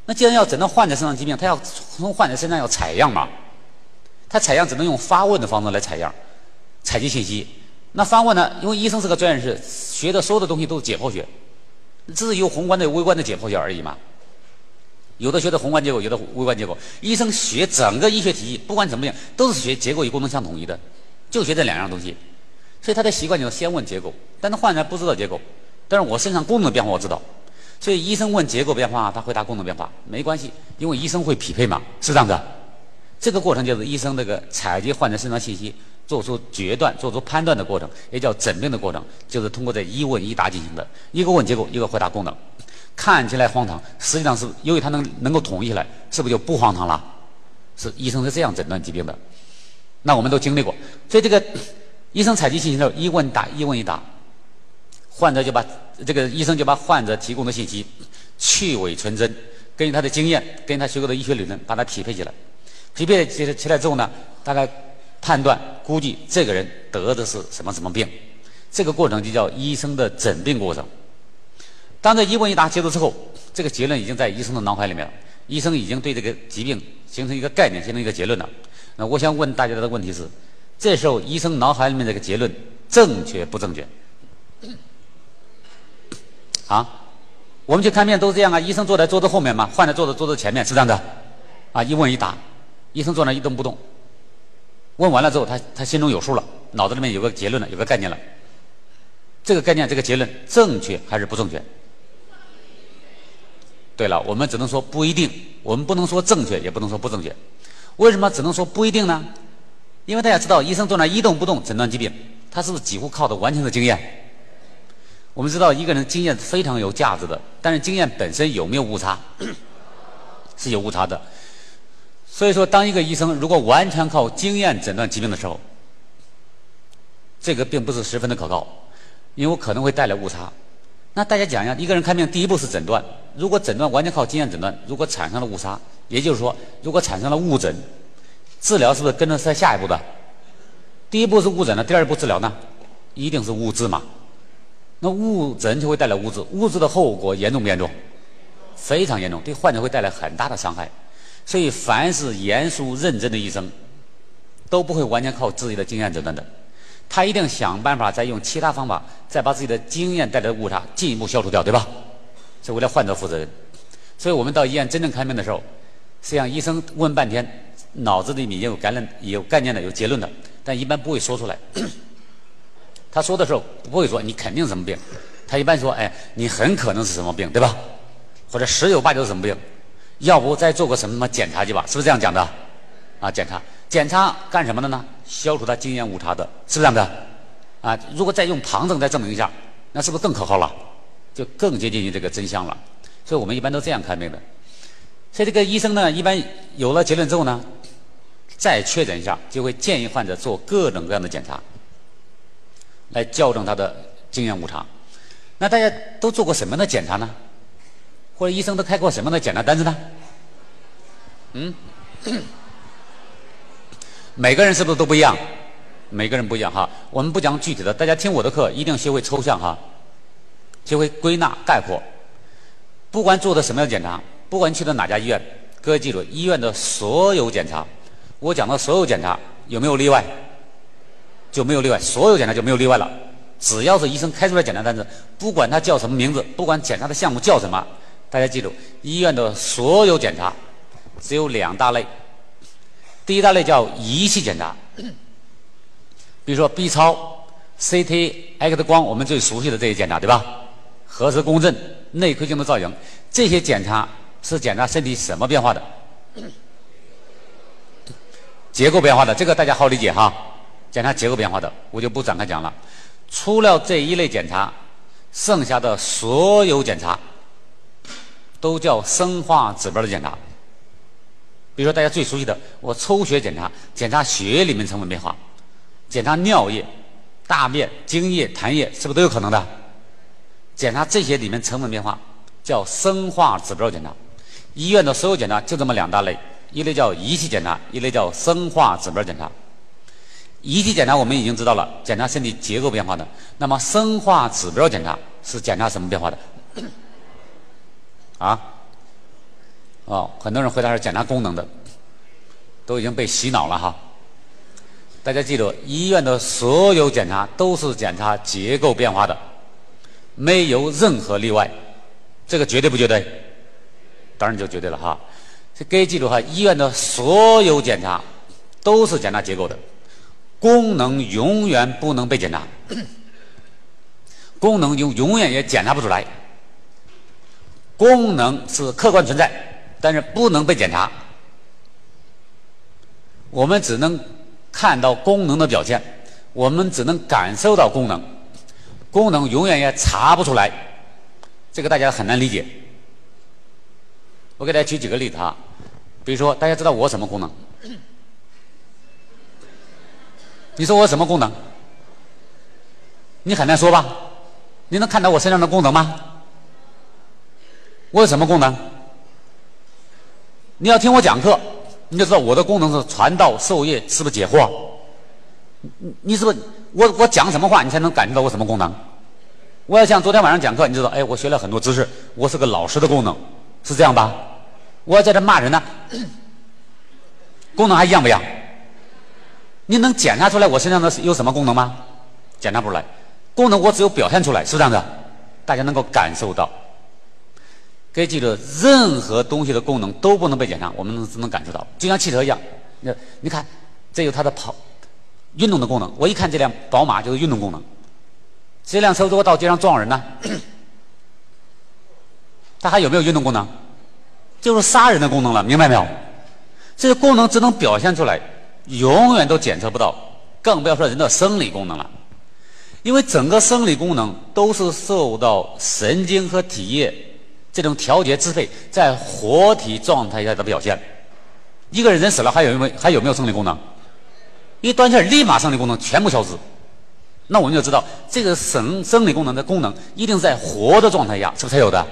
那既然要诊断患者身上疾病，他要从患者身上要采样嘛。他采样只能用发问的方式来采样，采集信息。那发问呢？因为医生是个专业人士，学的所有的东西都是解剖学，只是有宏观的、微观的解剖学而已嘛。有的学的宏观结构，有的微观结构。医生学整个医学体系，不管怎么样，都是学结构与功能相统一的，就学这两样东西。所以他的习惯就是先问结构，但是患者不知道结构，但是我身上功能变化我知道。所以医生问结构变化，他回答功能变化没关系，因为医生会匹配嘛，是这样子。这个过程就是医生这个采集患者身上信息，做出决断、做出判断的过程，也叫诊病的过程，就是通过这一问一答进行的。一个问结构，一个回答功能，看起来荒唐，实际上是由于它能能够统一起来，是不是就不荒唐了？是医生是这样诊断疾病的。那我们都经历过，所以这个医生采集信息的时候，一问答，一问一答，患者就把这个医生就把患者提供的信息去伪存真，根据他的经验，根据他学过的医学理论，把它匹配起来。匹配起起来之后呢，大概判断估计这个人得的是什么什么病，这个过程就叫医生的诊病过程。当这一问一答结束之后，这个结论已经在医生的脑海里面了，医生已经对这个疾病形成一个概念，形成一个结论了。那我想问大家的问题是：这时候医生脑海里面这个结论正确不正确？啊？我们去看病都是这样啊，医生坐在桌子后面嘛，患者坐在桌子前面，是这样的。啊，一问一答。医生坐那一动不动，问完了之后，他他心中有数了，脑子里面有个结论了，有个概念了。这个概念，这个结论正确还是不正确？对了，我们只能说不一定，我们不能说正确，也不能说不正确。为什么只能说不一定呢？因为大家知道，医生坐那一动不动诊断疾病，他是不是几乎靠的完全是经验？我们知道，一个人经验是非常有价值的，但是经验本身有没有误差？是有误差的。所以说，当一个医生如果完全靠经验诊断疾病的时候，这个并不是十分的可靠，因为可能会带来误差。那大家讲一下，一个人看病第一步是诊断，如果诊断完全靠经验诊断，如果产生了误差，也就是说，如果产生了误诊，治疗是不是跟着在下一步的？第一步是误诊了，第二步治疗呢，一定是误治嘛？那误诊就会带来误治，误治的后果严重不严重？非常严重，对患者会带来很大的伤害。所以，凡是严肃认真的医生，都不会完全靠自己的经验诊断的，他一定想办法再用其他方法，再把自己的经验带来的误差进一步消除掉，对吧？是为了患者负责任。所以我们到医院真正看病的时候，实际上医生问半天，脑子里面也有概念、有概念的、有结论的，但一般不会说出来。他说的时候不会说你肯定什么病，他一般说哎，你很可能是什么病，对吧？或者十有八九是什么病。要不再做个什么什么检查去吧？是不是这样讲的？啊，检查，检查干什么的呢？消除他经验误差的，是不是这样的？啊，如果再用旁证再证明一下，那是不是更可靠了？就更接近于这个真相了。所以我们一般都这样看病的。所以这个医生呢，一般有了结论之后呢，再确诊一下，就会建议患者做各种各样的检查，来校正他的经验误差。那大家都做过什么样的检查呢？或者医生都开过什么样的检查单子呢？嗯，<coughs> 每个人是不是都不一样？每个人不一样哈。我们不讲具体的，大家听我的课一定学会抽象哈，学会归纳概括。不管做的什么样的检查，不管去的哪家医院，各位记住，医院的所有检查，我讲的所有检查有没有例外？就没有例外，所有检查就没有例外了。只要是医生开出来检查单子，不管他叫什么名字，不管检查的项目叫什么，大家记住，医院的所有检查只有两大类。第一大类叫仪器检查，比如说 B 超、CT、X 光，我们最熟悉的这些检查，对吧？核磁共振、内窥镜的造影，这些检查是检查身体什么变化的？结构变化的，这个大家好理解哈。检查结构变化的，我就不展开讲了。除了这一类检查，剩下的所有检查都叫生化指标的检查。比如说大家最熟悉的，我抽血检查，检查血液里面成分变化，检查尿液、大便、精液、痰液，是不是都有可能的？检查这些里面成分变化，叫生化指标检查。医院的所有检查就这么两大类，一类叫仪器检查，一类叫生化指标检查。仪器检查我们已经知道了，检查身体结构变化的。那么生化指标检查是检查什么变化的？啊？哦，很多人回答是检查功能的，都已经被洗脑了哈。大家记住，医院的所有检查都是检查结构变化的，没有任何例外。这个绝对不绝对？当然就绝对了哈。这该记住哈，医院的所有检查都是检查结构的，功能永远不能被检查，功能永永远也检查不出来。功能是客观存在。但是不能被检查，我们只能看到功能的表现，我们只能感受到功能，功能永远也查不出来，这个大家很难理解。我给大家举几个例子哈，比如说大家知道我什么功能？你说我什么功能？你很难说吧？你能看到我身上的功能吗？我有什么功能？你要听我讲课，你就知道我的功能是传道授业，是不是解惑？你你是不是我我讲什么话，你才能感觉到我什么功能？我要像昨天晚上讲课，你知道，哎，我学了很多知识，我是个老师的功能，是这样吧？我要在这骂人呢，<coughs> 功能还一样不一样？你能检查出来我身上的有什么功能吗？检查不出来，功能我只有表现出来，是这样的，大家能够感受到。各位记住，任何东西的功能都不能被检查，我们能只能感受到，就像汽车一样。你你看，这有它的跑运动的功能。我一看这辆宝马就是运动功能。这辆车如果到街上撞人呢，<clears throat> 它还有没有运动功能？就是杀人的功能了，明白没有？这个功能只能表现出来，永远都检测不到，更不要说人的生理功能了。因为整个生理功能都是受到神经和体液。这种调节支配在活体状态下的表现，一个人人死了还有没有还有没有生理功能？一断气立马生理功能全部消失，那我们就知道这个生生理功能的功能一定在活的状态下是不是才有的？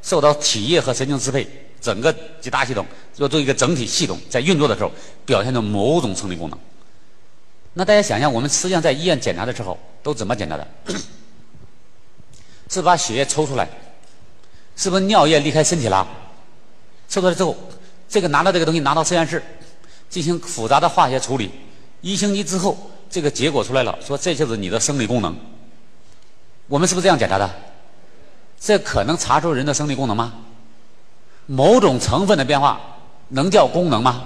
受到体液和神经支配，整个几大系统要做一个整体系统在运作的时候表现出某种生理功能。那大家想想，我们实际上在医院检查的时候都怎么检查的？<coughs> 是把血液抽出来。是不是尿液离开身体了？抽出来之后，这个拿到这个东西拿到实验室进行复杂的化学处理，一星期之后，这个结果出来了，说这就是你的生理功能。我们是不是这样检查的？这可能查出人的生理功能吗？某种成分的变化能叫功能吗？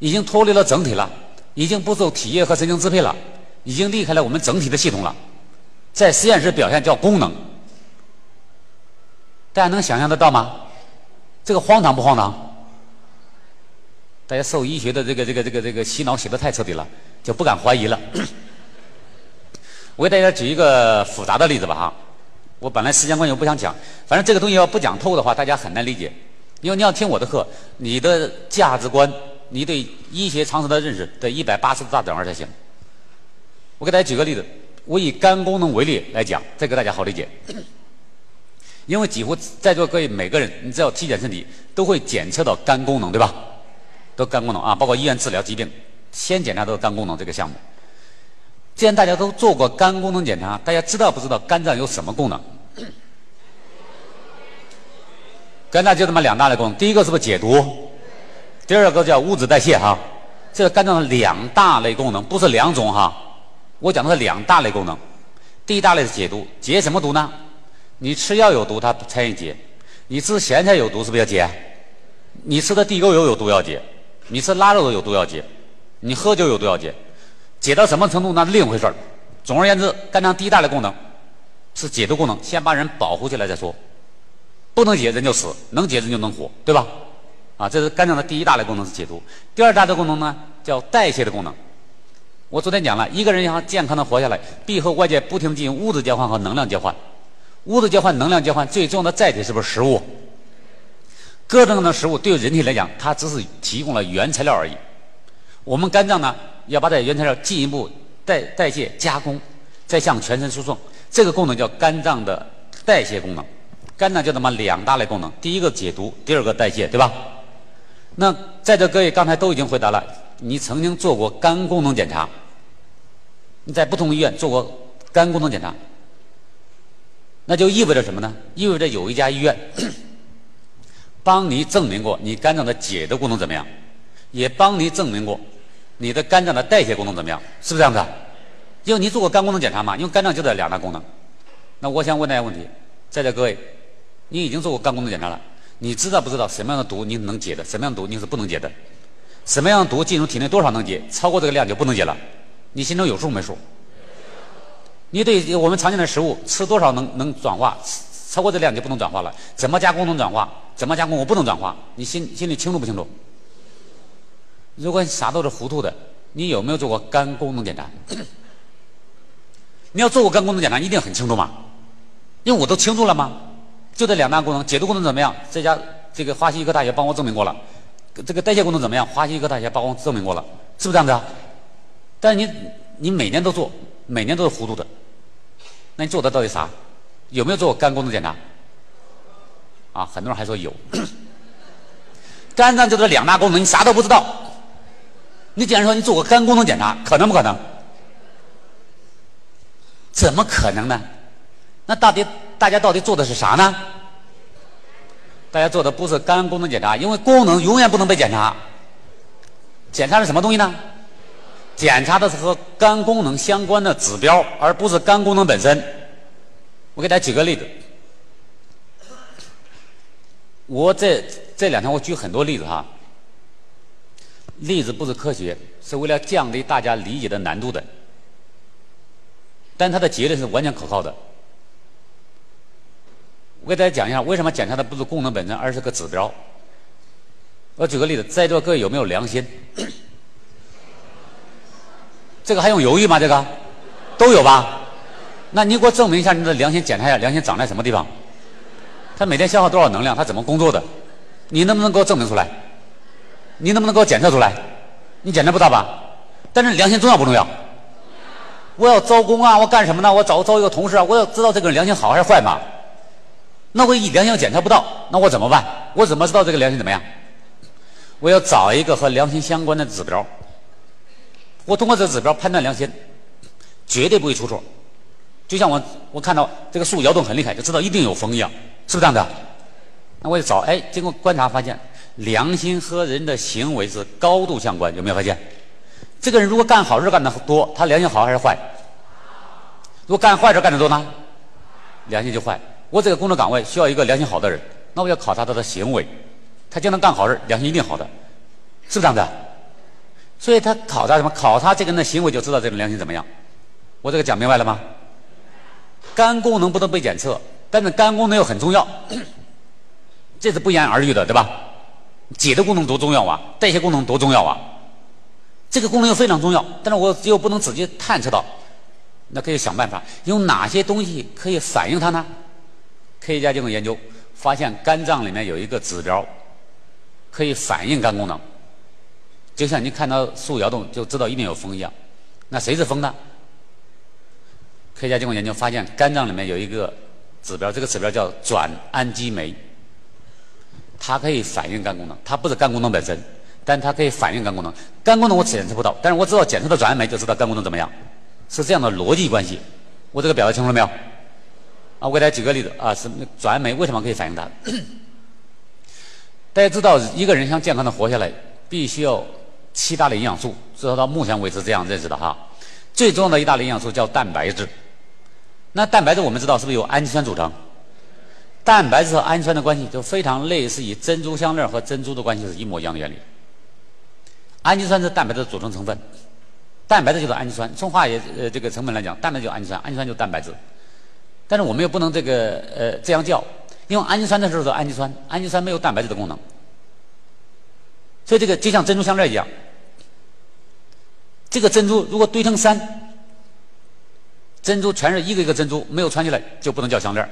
已经脱离了整体了，已经不受体液和神经支配了，已经离开了我们整体的系统了，在实验室表现叫功能。大家能想象得到吗？这个荒唐不荒唐？大家受医学的这个这个这个这个洗脑洗得太彻底了，就不敢怀疑了。<coughs> 我给大家举一个复杂的例子吧哈。我本来时间关系我不想讲，反正这个东西要不讲透的话，大家很难理解。因为你要听我的课，你的价值观，你对医学常识的认识得一百八十度大转弯才行。我给大家举个例子，我以肝功能为例来讲，这个大家好理解。因为几乎在座各位每个人，你只要体检身体，都会检测到肝功能，对吧？都肝功能啊，包括医院治疗疾病，先检查都是肝功能这个项目。既然大家都做过肝功能检查，大家知道不知道肝脏有什么功能？肝脏就这么两大类功能，第一个是不是解毒？第二个叫物质代谢哈。这个肝脏的两大类功能不是两种哈，我讲的是两大类功能。第一大类是解毒，解什么毒呢？你吃药有毒，它参与解；你吃咸菜有毒，是不是要解？你吃的地沟油有毒要解，你吃腊肉有毒要解，你喝酒有毒要解。解到什么程度那是另一回事儿。总而言之，肝脏第一大类功能是解毒功能，先把人保护起来再说。不能解人就死，能解人就能活，对吧？啊，这是肝脏的第一大类功能是解毒。第二大类功能呢，叫代谢的功能。我昨天讲了，一个人想健康的活下来，必和外界不停的进行物质交换和能量交换。物质交换、能量交换，最重要的载体是不是食物？各种各样的食物对于人体来讲，它只是提供了原材料而已。我们肝脏呢，要把这原材料进一步代代谢加工，再向全身输送。这个功能叫肝脏的代谢功能。肝脏就这么两大类功能，第一个解毒，第二个代谢，对吧？那在座各位刚才都已经回答了，你曾经做过肝功能检查，你在不同医院做过肝功能检查，那就意味着什么呢？意味着有一家医院 <coughs> 帮你证明过你肝脏的解毒功能怎么样，也帮你证明过你的肝脏的代谢功能怎么样，是不是这样子？因为你做过肝功能检查嘛，因为肝脏就这两大功能。那我想问大家问题，在座各位，你已经做过肝功能检查了？你知道不知道什么样的毒你能解的，什么样的毒你是不能解的？什么样的毒进入体内多少能解，超过这个量就不能解了？你心中有数没数？你对我们常见的食物吃多少能能转化，超过这量就不能转化了？怎么加工能转化？怎么加工我不能转化？你心心里清楚不清楚？如果你啥都是糊涂的，你有没有做过肝功能检查？你要做过肝功能检查，一定很清楚嘛？因为我都清楚了吗？就这两大功能，解毒功能怎么样？这家这个华西医科大学帮我证明过了。这个代谢功能怎么样？华西医科大学帮我证明过了，是不是这样子啊？但是你你每年都做，每年都是糊涂的。那你做的到底啥？有没有做过肝功能检查？啊，很多人还说有。<coughs> 肝脏就这两大功能，你啥都不知道。你竟然说你做过肝功能检查，可能不可能？怎么可能呢？那到底？大家到底做的是啥呢？大家做的不是肝功能检查，因为功能永远不能被检查。检查是什么东西呢？检查的是和肝功能相关的指标，而不是肝功能本身。我给大家举个例子。我这这两天我举很多例子哈，例子不是科学，是为了降低大家理解的难度的，但它的结论是完全可靠的。我给大家讲一下，为什么检查的不是功能本身，而是个指标。我举个例子，在座各位有没有良心？这个还用犹豫吗？这个都有吧？那你给我证明一下你的良心，检查一下良心长在什么地方？它每天消耗多少能量？它怎么工作的？你能不能给我证明出来？你能不能给我检测出来？你检测不到吧？但是良心重要不重要？我要招工啊，我干什么呢？我找招一个同事啊，我要知道这个人良心好还是坏嘛？那我一良心检查不到，那我怎么办？我怎么知道这个良心怎么样？我要找一个和良心相关的指标。我通过这个指标判断良心，绝对不会出错。就像我我看到这个树摇动很厉害，就知道一定有风一样，是不是这样的？那我就找，哎，经过观察发现，良心和人的行为是高度相关，有没有发现？这个人如果干好事干的多，他良心好还是坏？如果干坏事干的多呢？良心就坏。我这个工作岗位需要一个良心好的人，那我要考察他的行为，他经常干好事，良心一定好的，是不是这样子？所以他考察什么？考察这个人的行为，就知道这个良心怎么样。我这个讲明白了吗？肝功能不能被检测，但是肝功能又很重要，<coughs> 这是不言而喻的，对吧？解的功能多重要啊，代谢功能多重要啊，这个功能又非常重要，但是我又不能直接探测到，那可以想办法，有哪些东西可以反映它呢？科学家经过研究，发现肝脏里面有一个指标，可以反映肝功能。就像你看到树摇动就知道一定有风一样，那谁是风呢？科学家经过研究发现，肝脏里面有一个指标，这个指标叫转氨基酶，它可以反映肝功能。它不是肝功能本身，但它可以反映肝功能。肝功能我检测不到，但是我知道检测到转氨酶就知道肝功能怎么样，是这样的逻辑关系。我这个表达清楚了没有？啊，我给大家举个例子啊，是转氨酶为什么可以反映它？<coughs> 大家知道，一个人想健康的活下来，必须要七大的营养素，至少到目前为止这样认识的哈。最重要的一大类营养素叫蛋白质。那蛋白质我们知道是不是由氨基酸组成？蛋白质和氨基酸的关系就非常类似于珍珠项链和珍珠的关系是一模一样的原理。氨基酸是蛋白质的组成成分，蛋白质就是氨基酸。从化学呃这个成本来讲，蛋白质就是氨基酸，氨基酸就是蛋白质。但是我们又不能这个呃这样叫，因为氨基酸的时候是氨基酸，氨基酸没有蛋白质的功能。所以这个就像珍珠项链一样，这个珍珠如果堆成山。珍珠全是一个一个珍珠，没有穿起来就不能叫项链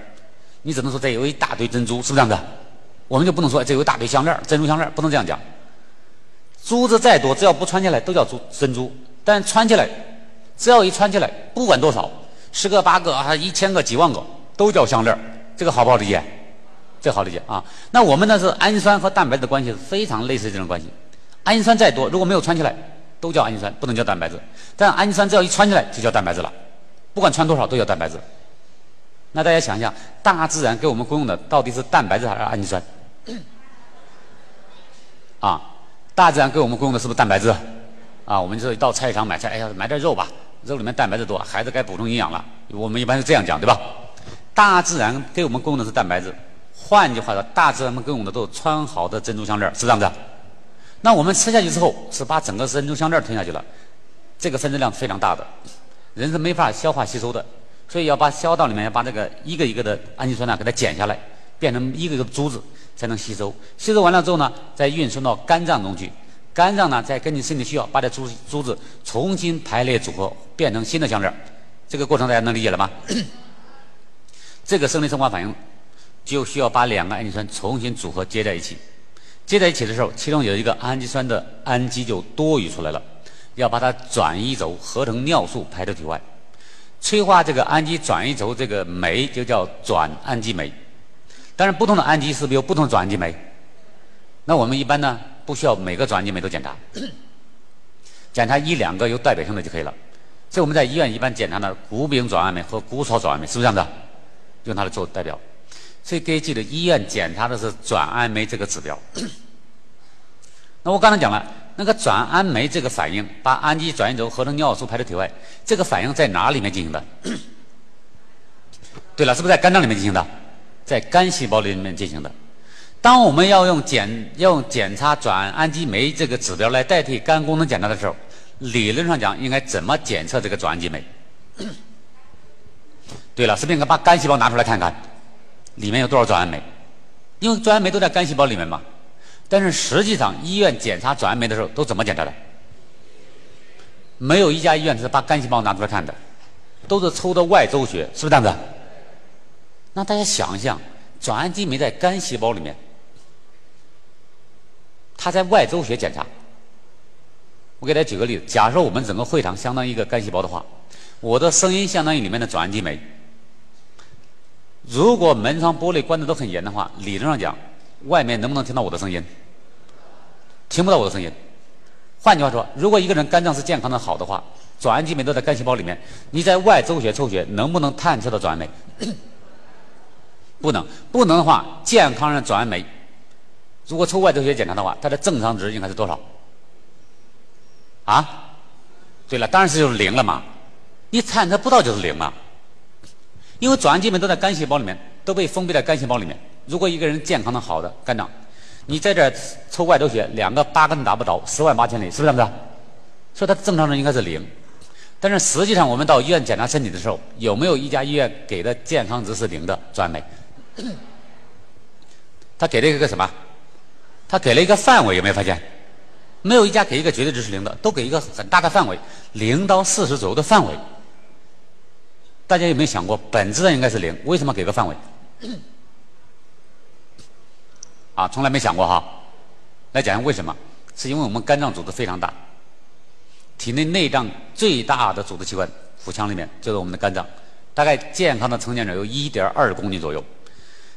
你只能说这有一大堆珍珠，是不是这样的？我们就不能说这有一大堆项链珍珠项链不能这样讲。珠子再多，只要不穿起来都叫珠珍珠。但穿起来，只要一穿起来，不管多少，十个八个还一千个几万个，都叫项链这个好不好理解？这好理解啊。那我们呢是氨基酸和蛋白质的关系非常类似这种关系。氨基酸再多，如果没有串起来，都叫氨基酸，不能叫蛋白质。但氨基酸只要一串起来，就叫蛋白质了。不管穿多少都叫蛋白质。那大家想一想，大自然给我们供应的到底是蛋白质还是氨基酸？啊，大自然给我们供应的是不是蛋白质？啊，我们说到菜市场买菜，哎呀，买点肉吧，肉里面蛋白质多，孩子该补充营养了。我们一般是这样讲，对吧？大自然给我们供的是蛋白质，换句话说，大自然们供应的都是穿好的珍珠项链，是这样子。那我们吃下去之后，是把整个珍珠项链吞下去了，这个分子量是非常大的。人是没法消化吸收的，所以要把小道里面要把这个一个一个的氨基酸呢给它剪下来，变成一个一个珠子才能吸收。吸收完了之后呢，再运送到肝脏中去，肝脏呢再根据身体需要把这珠珠子重新排列组合，变成新的项链。这个过程大家能理解了吗？<coughs> 这个生理生化反应就需要把两个氨基酸重新组合接在一起，接在一起的时候，其中有一个氨基酸的氨基就多余出来了。要把它转移走合成尿素排到体外，催化这个氨基转移轴这个酶就叫转氨基酶。当然，不同的氨基是不是有不同的转氨基酶？那我们一般呢不需要每个转氨酶都检查，检查一两个有代表性的就可以了。所以我们在医院一般检查的谷丙转氨酶和谷草转氨酶是不是这样的？用它来做代表。所以给记得医院检查的是转氨酶这个指标。<coughs> 那我刚才讲了。那个转氨酶这个反应，把氨基转移轴合成尿素排出体外，这个反应在哪里面进行的？<coughs> 对了，是不是在肝脏里面进行的？在肝细胞里面进行的。当我们要用检用检查转氨基酶这个指标来代替肝功能检查的时候，理论上讲应该怎么检测这个转氨基酶？<coughs> 对了，是不是应该把肝细胞拿出来看看，里面有多少转氨酶？因为转氨酶都在肝细胞里面嘛。但是实际上，医院检查转氨酶的时候都怎么检查的？没有一家医院是把干细胞拿出来看的，都是抽的外周血，是不是这样子？那大家想一想，转氨基酶在肝细胞里面，它在外周血检查。我给大家举个例子，假设我们整个会场相当于一个肝细胞的话，我的声音相当于里面的转氨酶。如果门窗玻璃关的都很严的话，理论上讲，外面能不能听到我的声音？听不到我的声音。换句话说，如果一个人肝脏是健康的好的话，转氨基酶都在肝细胞里面，你在外周血抽血能不能探测到转氨酶？不能，不能的话，健康人转氨酶，如果抽外周血检查的话，它的正常值应该是多少？啊？对了，当然是就是零了嘛。你探测不到就是零嘛。因为转氨基酶都在肝细胞里面，都被封闭在肝细胞里面。如果一个人健康的好的肝脏，你在这抽外周血，两个八根打不着，十万八千里，是不是这样子？所以他正常值应该是零。但是实际上，我们到医院检查身体的时候，有没有一家医院给的健康值是零的转氨酶？<coughs> 他给了一个什么？他给了一个范围，有没有发现？没有一家给一个绝对值是零的，都给一个很大的范围，零到四十左右的范围。大家有没有想过，本质上应该是零，为什么给个范围？<coughs> 啊，从来没想过哈。来讲讲为什么？是因为我们肝脏组织非常大，体内内脏最大的组织器官腹腔里面就是我们的肝脏，大概健康的成年人有1.2公斤左右。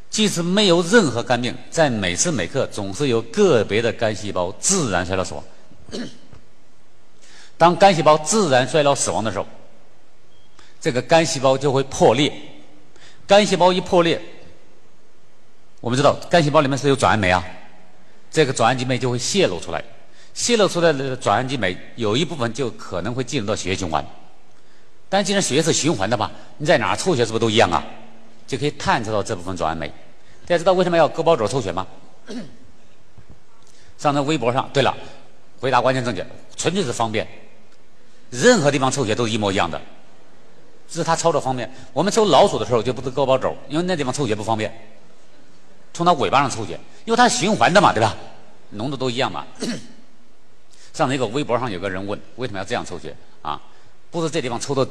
即使没有任何肝病，在每时每刻总是有个别的肝细胞自然衰老死亡。<coughs> 当肝细胞自然衰老死亡的时候，这个肝细胞就会破裂。肝细胞一破裂，我们知道肝细胞里面是有转氨酶啊，这个转氨基酶就会泄露出来。泄露出来的转氨基酶有一部分就可能会进入到血液循环。但既然血液是循环的嘛，你在哪儿抽血是不是都一样啊？就可以探测到这部分转氨酶。大家知道为什么要割包肘抽血吗？<coughs> 上那微博上，对了，回答关键正确，纯粹是方便。任何地方抽血都是一模一样的，只是他操作方便。我们抽老鼠的时候就不是割包肘，因为那地方抽血不方便。从它尾巴上抽血，因为它是循环的嘛，对吧？浓度都一样嘛。<coughs> 上那个微博上有个人问，为什么要这样抽血啊？不是这地方抽的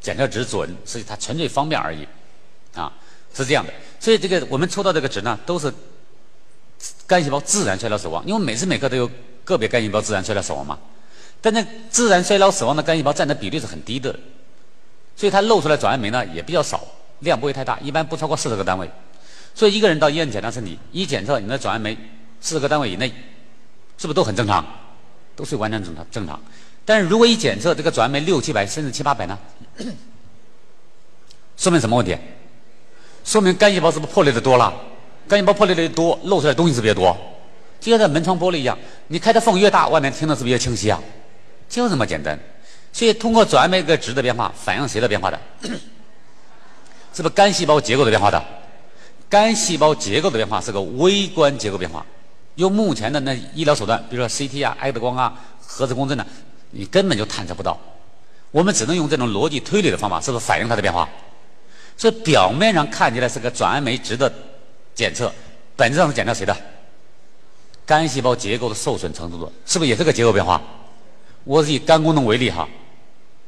检测值准，是它纯粹方便而已，啊，是这样的。所以这个我们抽到这个值呢，都是肝细胞自然衰老死亡，因为每时每刻都有个别肝细胞自然衰老死亡嘛。但那自然衰老死亡的肝细胞占的比例是很低的，所以它露出来转氨酶呢也比较少，量不会太大，一般不超过四十个单位。所以一个人到医院检查身体，一检测你的转氨酶四十个单位以内，是不是都很正常？都是完全正常正常。但是如果一检测这个转氨酶六七百甚至七八百呢，<coughs> 说明什么问题？说明肝细胞是不是破裂的多了？肝细胞破裂的多，露出来东西是不是也多？就像在门窗玻璃一样，你开的缝越大，外面听的是不是越清晰啊？就这么简单。所以通过转氨酶个值的变化，反映谁的变化的？<coughs> 是不是肝细胞结构的变化的？肝细胞结构的变化是个微观结构变化，用目前的那医疗手段，比如说 CT 啊、X 光啊、核磁共振呢，你根本就探测不到。我们只能用这种逻辑推理的方法，是不是反映它的变化？所以表面上看起来是个转氨酶值的检测，本质上是检测谁的？肝细胞结构的受损程度的，是不是也是个结构变化？我是以肝功能为例哈，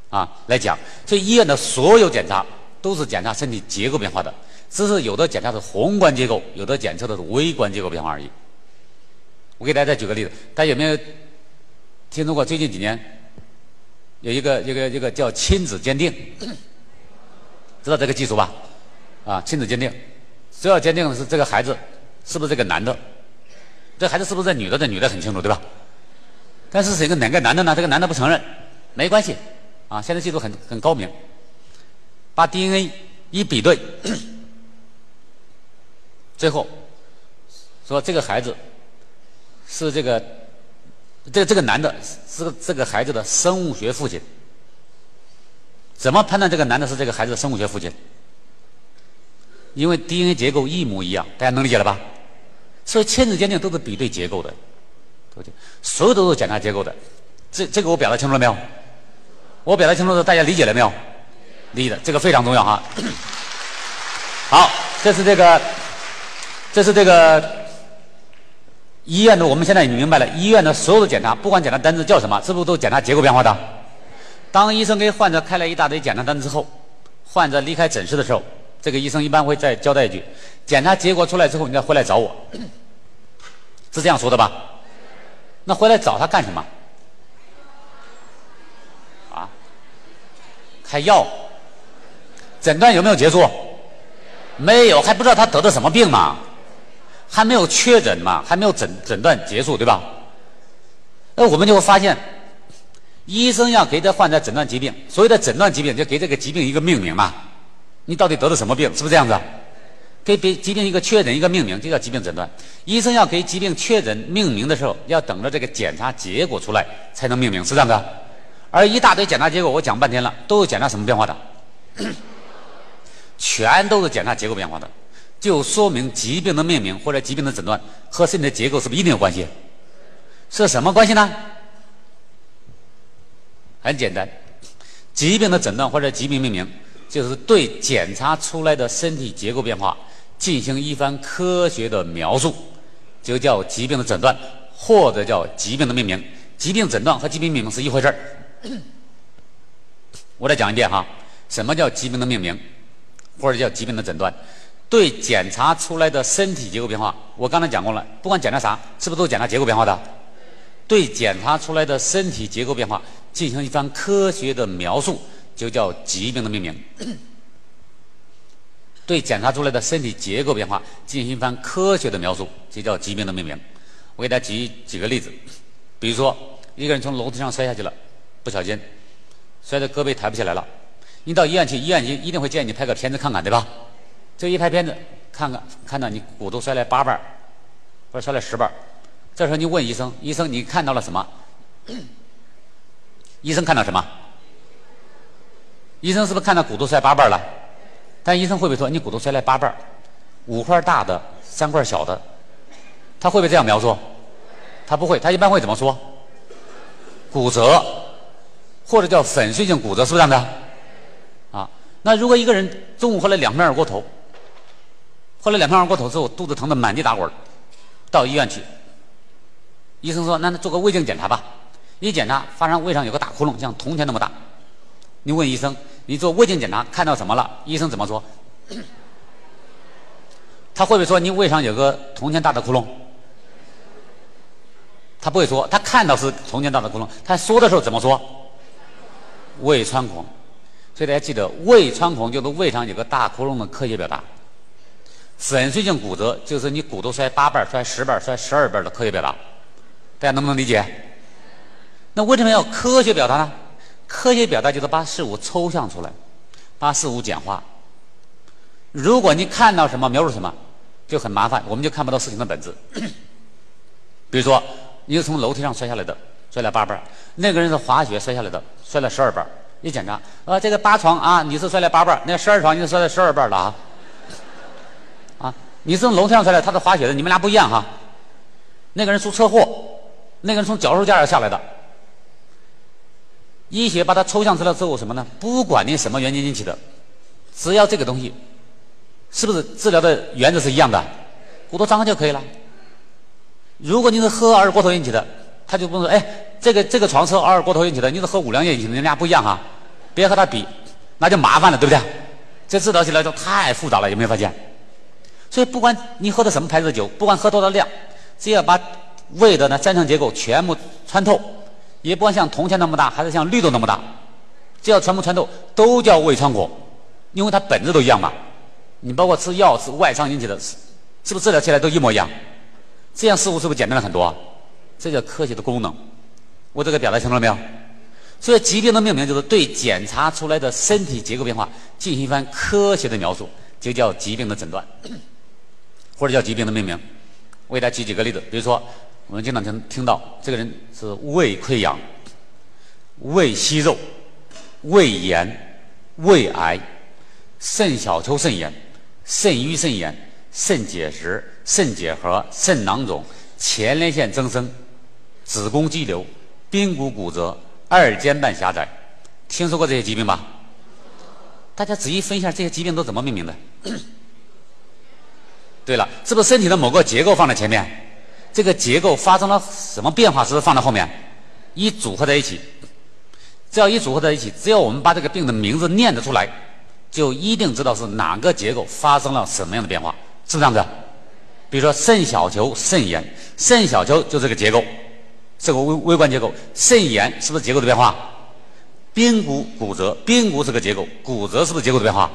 啊来讲，所以医院的所有检查都是检查身体结构变化的，只是有的检查是宏观结构，有的检测的是微观结构变化而已。我给大家再举个例子，大家有没有听说过最近几年有一个一个一个叫亲子鉴定？知道这个技术吧？啊，亲子鉴定，主要鉴定的是这个孩子是不是这个男的。这孩子是不是这女的？这女的很清楚，对吧？但是是一个哪个男的呢？这个男的不承认，没关系，啊，现在技术很很高明，把 DNA 一比对，<clears throat> 最后说这个孩子是这个这这个男的是这个孩子的生物学父亲。怎么判断这个男的是这个孩子的生物学父亲？因为 DNA 结构一模一样，大家能理解了吧？所以亲子鉴定都是比对结构的，所有都是检查结构的。这这个我表达清楚了没有？我表达清楚了，大家理解了没有？理解，这个非常重要哈。<coughs> 好，这是这个，这是这个医院的，我们现在已经明白了，医院的所有的检查，不管检查单子叫什么，是不是都检查结构变化的？当医生给患者开了一大堆检查单之后，患者离开诊室的时候，这个医生一般会再交代一句：检查结果出来之后，你再回来找我。<coughs> 是这样说的吧？那回来找他干什么？啊？开药？诊断有没有结束？没有，还不知道他得的什么病嘛？还没有确诊嘛？还没有诊诊断结束，对吧？那我们就会发现，医生要给这患者诊断疾病，所谓的诊断疾病，就给这个疾病一个命名嘛。你到底得了什么病？是不是这样子？给病疾病一个确诊一个命名，就叫疾病诊断。医生要给疾病确诊命名的时候，要等着这个检查结果出来才能命名，是这样的。而一大堆检查结果，我讲半天了，都是检查什么变化的？<coughs> 全都是检查结构变化的，就说明疾病的命名或者疾病的诊断和身体的结构是不是一定有关系？是什么关系呢？很简单，疾病的诊断或者疾病命名，就是对检查出来的身体结构变化。进行一番科学的描述，就叫疾病的诊断，或者叫疾病的命名。疾病诊断和疾病命名是一回事儿。<clears throat> 我再讲一遍哈，什么叫疾病的命名，或者叫疾病的诊断？对检查出来的身体结构变化，我刚才讲过了，不管检查啥，是不是都检查结构变化的？对检查出来的身体结构变化进行一番科学的描述，就叫疾病的命名。<coughs> 对检查出来的身体结构变化进行一番科学的描述，就叫疾病的命名。我给大家举几个例子，比如说一个人从楼梯上摔下去了，不小心摔得胳膊抬不起来了，你到医院去，医院一定会建议你拍个片子看看，对吧？这一拍片子，看看看到你骨头摔了八瓣或者摔了十瓣这时候你问医生，医生你看到了什么？医生看到什么？医生是不是看到骨头摔八瓣了？但医生会不会说你骨头摔了八瓣五块大的，三块小的？他会不会这样描述？他不会，他一般会怎么说？骨折，或者叫粉碎性骨折，是不是这样的？啊，那如果一个人中午喝了两瓶二锅头，喝了两瓶二锅头之后肚子疼得满地打滚到医院去，医生说那那做个胃镜检查吧，一检查发现胃上有个大窟窿，像铜钱那么大。你问医生，你做胃镜检查看到什么了？医生怎么说？他会不会说你胃上有个铜钱大的窟窿？他不会说，他看到是铜钱大的窟窿，他说的时候怎么说？胃穿孔。所以大家记得，胃穿孔就是胃上有个大窟窿的科学表达。粉碎性骨折就是你骨头摔八瓣、摔十瓣、摔十二瓣的科学表达。大家能不能理解？那为什么要科学表达呢？科学表达就是把事物抽象出来，把事物简化。如果你看到什么描述什么，就很麻烦，我们就看不到事情的本质。比如说，你是从楼梯上摔下来的，摔了八瓣；那个人是滑雪摔下来的，摔了十二瓣。一检查，啊，这个八床啊，你是摔了八瓣；那十二床你是摔了十二瓣了啊。啊，你是从楼梯上摔的，他是滑雪的，你们俩不一样哈。那个人出车祸，那个人从脚手架上下来的。医学把它抽象出来之后，什么呢？不管你什么原因引起的，只要这个东西，是不是治疗的原则是一样的？骨头脏就可以了。如果你是喝二锅头引起的，他就不能说，哎，这个这个床是二锅头引起的，你是喝五粮液引起的，人家不一样哈，别和他比，那就麻烦了，对不对？这治疗起来就太复杂了，有没有发现？所以不管你喝的什么牌子的酒，不管喝多少量，只要把胃的呢三层结构全部穿透。也不管像铜钱那么大，还是像绿豆那么大，只要全部穿透，都叫胃穿孔，因为它本质都一样嘛。你包括吃药是外伤引起的，是是不是治疗起来都一模一样？这样事物是不是简单了很多？这叫科学的功能。我这个表达清楚了没有？所以疾病的命名就是对检查出来的身体结构变化进行一番科学的描述，就叫疾病的诊断，或者叫疾病的命名。我给大家举几个例子，比如说。我们经常听听到这个人是胃溃疡、胃息肉、胃炎、胃癌、肾小球肾炎、肾盂肾炎、肾结石、肾结核、肾囊肿、前列腺增生、子宫肌瘤、髌骨骨折、二尖瓣狭窄，听说过这些疾病吧？大家仔细分一下，这些疾病都怎么命名的？对了，是不是身体的某个结构放在前面？这个结构发生了什么变化？是放在后面？一组合在一起，只要一组合在一起，只要我们把这个病的名字念得出来，就一定知道是哪个结构发生了什么样的变化，是不是这样子？比如说肾小球肾炎，肾小球就这个结构，是个微微观结构；肾炎是不是结构的变化？髌骨骨折，髌骨是个结构，骨折是不是结构的变化？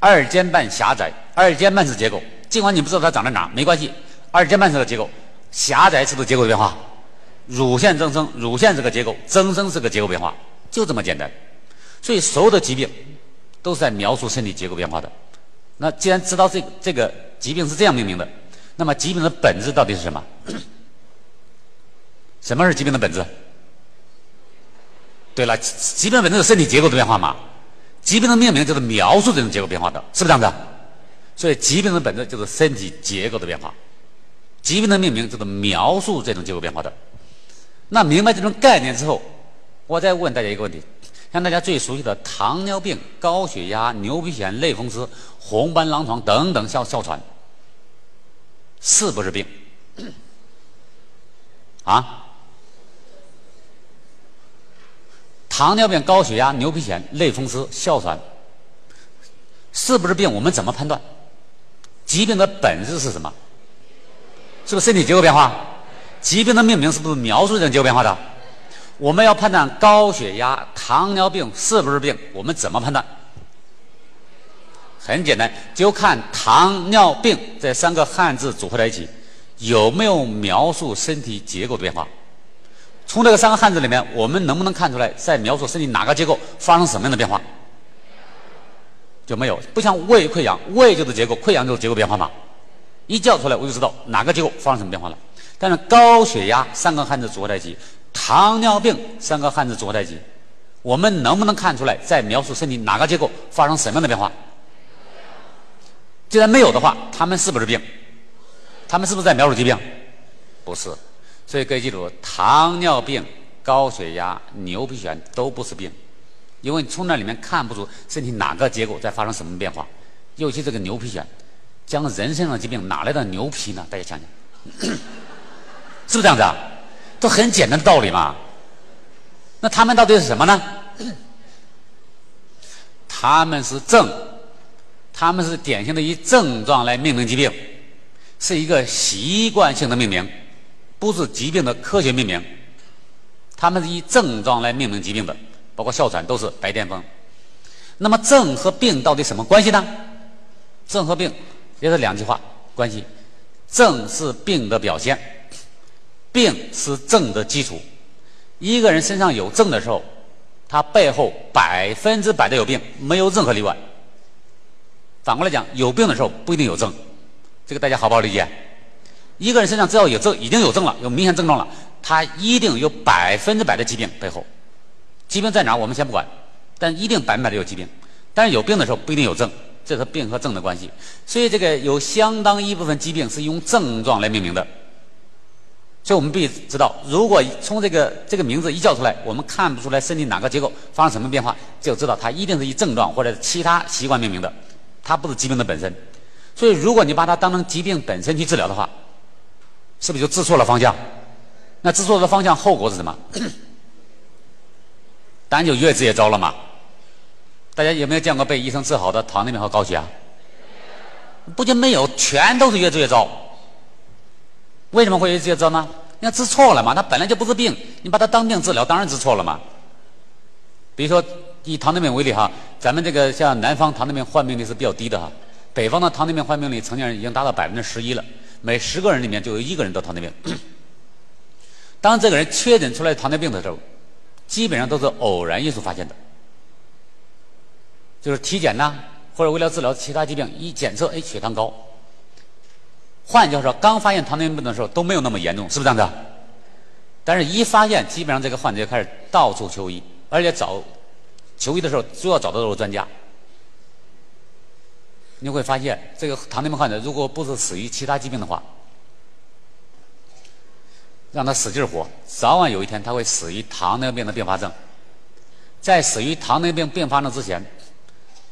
二尖瓣狭窄，二尖瓣是结构，尽管你不知道它长在哪，没关系，二尖瓣是个结构。狭窄是不是结构的变化？乳腺增生，乳腺这个结构增生是个结构变化，就这么简单。所以所有的疾病都是在描述身体结构变化的。那既然知道这这个疾病是这样命名的，那么疾病的本质到底是什么？<clears throat> 什么是疾病的本质？对了，疾病本质是身体结构的变化嘛？疾病的命名就是描述这种结构变化的，是不是这样子？所以疾病的本质就是身体结构的变化。疾病的命名就是描述这种结构变化的。那明白这种概念之后，我再问大家一个问题：像大家最熟悉的糖尿病、高血压、牛皮癣、类风湿、红斑狼疮等等哮哮喘，是不是病？啊？糖尿病、高血压、牛皮癣、类风湿、哮喘，是不是病？我们怎么判断？疾病的本质是什么？是不是身体结构变化？疾病的命名是不是描述这种结构变化的？我们要判断高血压、糖尿病是不是病，我们怎么判断？很简单，就看糖尿病这三个汉字组合在一起，有没有描述身体结构的变化？从这个三个汉字里面，我们能不能看出来在描述身体哪个结构发生什么样的变化？就没有，不像胃溃疡，胃就是结构，溃疡就是结构变化嘛。一叫出来我就知道哪个结构发生什么变化了。但是高血压三个汉字组合在一起，糖尿病三个汉字组合在一起，我们能不能看出来在描述身体哪个结构发生什么样的变化？既然没有的话，他们是不是病？他们是不是在描述疾病？不是。所以各位记住，糖尿病、高血压、牛皮癣都不是病，因为你从那里面看不出身体哪个结构在发生什么变化。尤其这个牛皮癣，将人身上的疾病哪来的牛皮呢？大家想想，<clears throat> 是不是这样子啊？都很简单的道理嘛。那他们到底是什么呢？<clears throat> 他们是症，他们是典型的以症状来命名疾病，是一个习惯性的命名。不是疾病的科学命名，他们是以症状来命名疾病的，包括哮喘都是白癜风。那么症和病到底什么关系呢？症和病也是两句话关系。症是病的表现，病是症的基础。一个人身上有症的时候，他背后百分之百的有病，没有任何例外。反过来讲，有病的时候不一定有症，这个大家好不好理解？一个人身上只要有症，已经有症了，有明显症状了，他一定有百分之百的疾病背后。疾病在哪儿？我们先不管，但一定百分百的有疾病。但是有病的时候不一定有症，这是病和症的关系。所以这个有相当一部分疾病是用症状来命名的。所以我们必须知道，如果从这个这个名字一叫出来，我们看不出来身体哪个结构发生什么变化，就知道它一定是以症状或者其他习惯命名的，它不是疾病的本身。所以如果你把它当成疾病本身去治疗的话，是不是就治错了方向？那治错了方向，后果是什么？<coughs> 当然就越治越糟了嘛。大家有没有见过被医生治好的糖尿病和高血压？不仅没有，全都是越治越糟。为什么会越治越糟呢？你看治错了嘛，它本来就不是病，你把它当病治疗，当然治错了嘛。比如说以糖尿病为例哈，咱们这个像南方糖尿病患病率是比较低的哈，北方的糖尿病患病率成年人已经达到百分之十一了。每十个人里面就有一个人得糖尿病。当这个人确诊出来糖尿病的时候，基本上都是偶然因素发现的，就是体检呐，或者为了治疗其他疾病，一检测，哎，血糖高。换句话说，刚发现糖尿病的时候都没有那么严重，是不是这样子？但是一发现，基本上这个患者就开始到处求医，而且找求医的时候，主要找的都是专家。你会发现，这个糖尿病患者如果不是死于其他疾病的话，让他使劲活，早晚有一天他会死于糖尿病的并发症。在死于糖尿病并发症之前，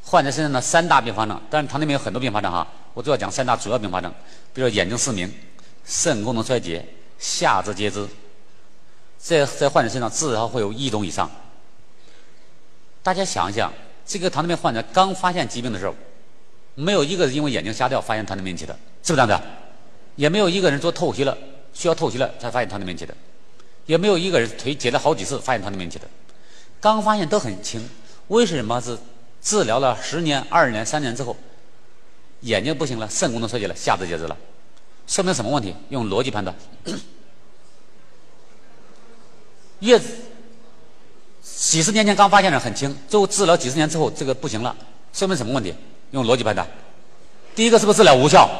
患者身上的三大并发症，但是糖尿病有很多并发症哈，我主要讲三大主要并发症，比如说眼睛失明、肾功能衰竭、下肢截肢，在在患者身上至少会有一种以上。大家想一想，这个糖尿病患者刚发现疾病的时候。没有一个是因为眼睛瞎掉发现糖尿病引起的，是不是这样子？也没有一个人做透析了需要透析了才发现糖尿病引起的，也没有一个人腿截了好几次发现糖尿病引起的。刚发现都很轻，为什么是治疗了十年、二年、三年之后，眼睛不行了，肾功能衰竭了，下肢截肢了？说明什么问题？用逻辑判断。越几十年前刚发现的很轻，最后治疗几十年之后这个不行了，说明什么问题？用逻辑判断，第一个是不是治疗无效？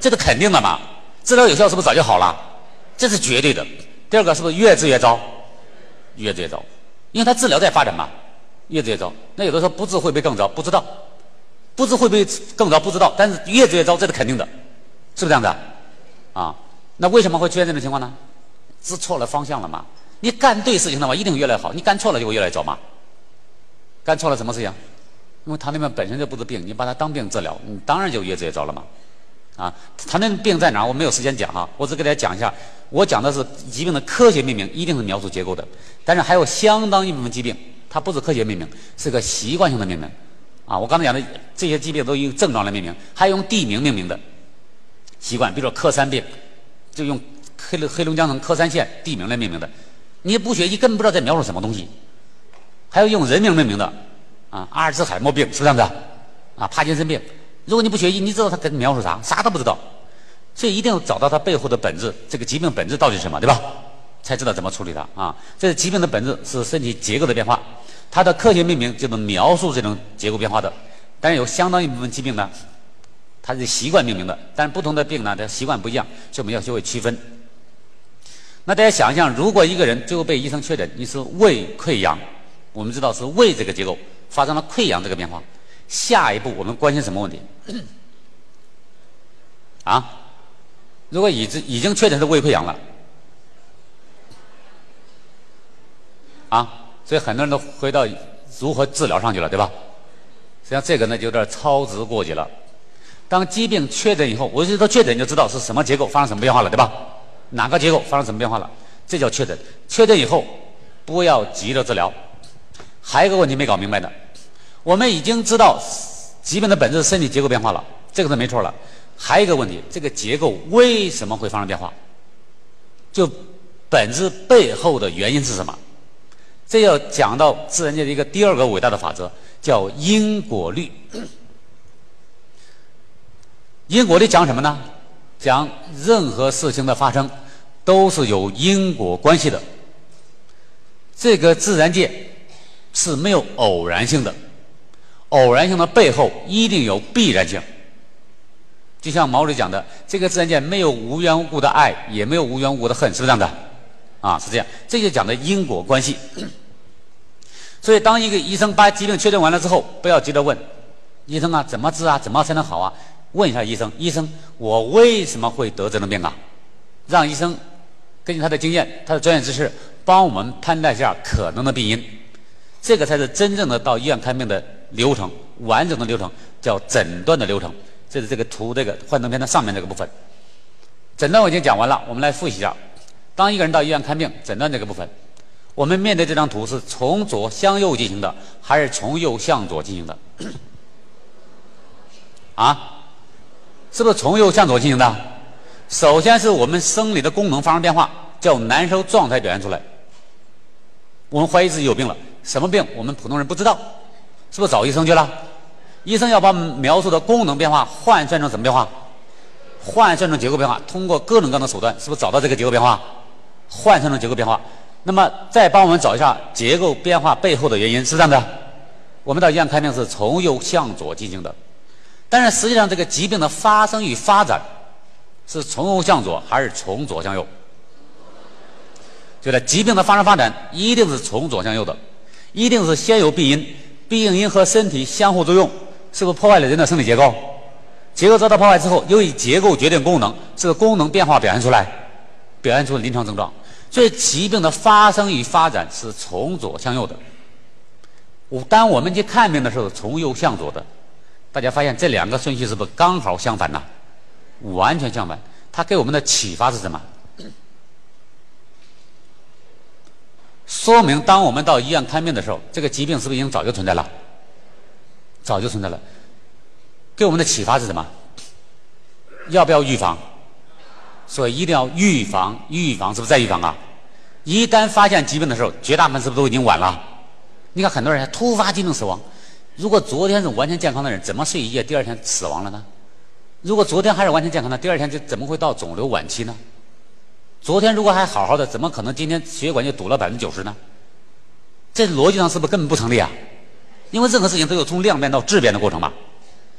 这是肯定的嘛？治疗有效是不是早就好了？这是绝对的。第二个是不是越治越糟？越治越糟，因为它治疗在发展嘛，越治越糟。那有的时候不治会不会更糟？不知道，不治会不会更糟？不知道。但是越治越糟，这是肯定的，是不是这样子？啊，那为什么会出现这种情况呢？治错了方向了嘛？你干对事情的话，一定会越来越好；你干错了，就会越来越糟嘛。干错了什么事情？因为糖尿病本身就不是病，你把它当病治疗，你当然就越治越糟了嘛。啊，糖尿病病在哪儿？我没有时间讲哈，我只给大家讲一下。我讲的是疾病的科学命名，一定是描述结构的。但是还有相当一部分疾病，它不是科学命名，是个习惯性的命名。啊，我刚才讲的这些疾病都用症状来命名，还用地名命名的习惯，比如说科三病，就用黑龙黑龙江省科三县地名来命名的。你不学，医根本不知道在描述什么东西。还有用人名命名的。啊，阿尔兹海默病是不这样子，啊，帕金森病。如果你不学医，你知道他跟描述啥？啥都不知道。所以一定要找到它背后的本质，这个疾病本质到底是什么，对吧？才知道怎么处理它啊。这个疾病的本质是身体结构的变化，它的科学命名就能描述这种结构变化的。但是有相当一部分疾病呢，它是习惯命名的，但是不同的病呢，它习惯不一样，所以我们要学会区分。那大家想一想，如果一个人最后被医生确诊你是胃溃疡，我们知道是胃这个结构发生了溃疡这个变化，下一步我们关心什么问题？啊？如果已经已经确诊是胃溃疡了，啊，所以很多人都回到如何治疗上去了，对吧？实际上这个呢就有点操之过急了。当疾病确诊以后，我就说确诊就知道是什么结构发生什么变化了，对吧？哪个结构发生什么变化了？这叫确诊。确诊以后不要急着治疗。还有一个问题没搞明白的，我们已经知道疾病的本质是身体结构变化了，这个是没错了。还有一个问题，这个结构为什么会发生变化？就本质背后的原因是什么？这要讲到自然界的一个第二个伟大的法则，叫因果律。<coughs> 因果律讲什么呢？讲任何事情的发生都是有因果关系的。这个自然界是没有偶然性的，偶然性的背后一定有必然性。就像毛主席讲的，这个自然界没有无缘无故的爱，也没有无缘无故的恨，是不是这样的？啊，是这样。这就讲的因果关系。所以，当一个医生把疾病确诊完了之后，不要急着问医生啊，怎么治啊，怎么才能好啊？问一下医生，医生，我为什么会得这种病啊？让医生根据他的经验、他的专业知识，帮我们判断一下可能的病因。这个才是真正的到医院看病的流程，完整的流程叫诊断的流程。这是这个图，这个幻灯片的上面这个部分。诊断我已经讲完了，我们来复习一下。当一个人到医院看病，诊断这个部分，我们面对这张图是从左向右进行的，还是从右向左进行的？<coughs> 啊？是不是从右向左进行的？首先是我们生理的功能发生变化，叫难受状态表现出来。我们怀疑自己有病了，什么病？我们普通人不知道，是不是找医生去了？医生要把我们描述的功能变化换算成什么变化？换算成结构变化，通过各种各样的手段，是不是找到这个结构变化？换算成结构变化，那么再帮我们找一下结构变化背后的原因，是这样的。我们到医院看病是从右向左进行的，但是实际上这个疾病的发生与发展是从右向左还是从左向右？对了，疾病的发生发展一定是从左向右的，一定是先有病因，病因和身体相互作用。是不是破坏了人的生理结构？结构遭到破坏之后，由于结构决定功能，这个功能变化表现出来，表现出临床症状。所以疾病的发生与发展是从左向右的。我当我们去看病的时候，从右向左的，大家发现这两个顺序是不是刚好相反呢？完全相反。它给我们的启发是什么？说明当我们到医院看病的时候，这个疾病是不是已经早就存在了？早就存在了，给我们的启发是什么？要不要预防？所以一定要预防，预防是不是在预防啊？一旦发现疾病的时候，绝大部分是不是都已经晚了？你看很多人突发疾病死亡，如果昨天是完全健康的人，怎么睡一夜第二天死亡了呢？如果昨天还是完全健康的，第二天就怎么会到肿瘤晚期呢？昨天如果还好好的，怎么可能今天血管就堵了百分之九十呢？这逻辑上是不是根本不成立啊？因为任何事情都有从量变到质变的过程嘛，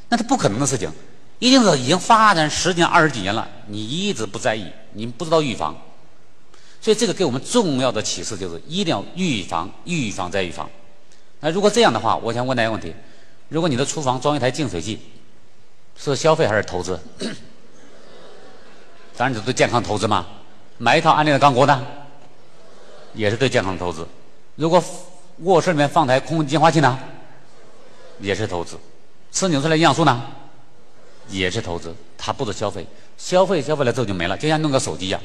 那是不可能的事情，一定是已经发展十几年、二十几年了，你一直不在意，你不知道预防，所以这个给我们重要的启示就是一定要预防、预防再预防。那如果这样的话，我想问大家问题：如果你的厨房装一台净水器，是消费还是投资？<coughs> 当然是对健康投资嘛。买一套安利的钢锅呢，也是对健康的投资。如果卧室里面放台空气净化器呢？也是投资，吃纽崔莱营养素呢，也是投资。它不是消费，消费消费了之后就没了，就像弄个手机一样。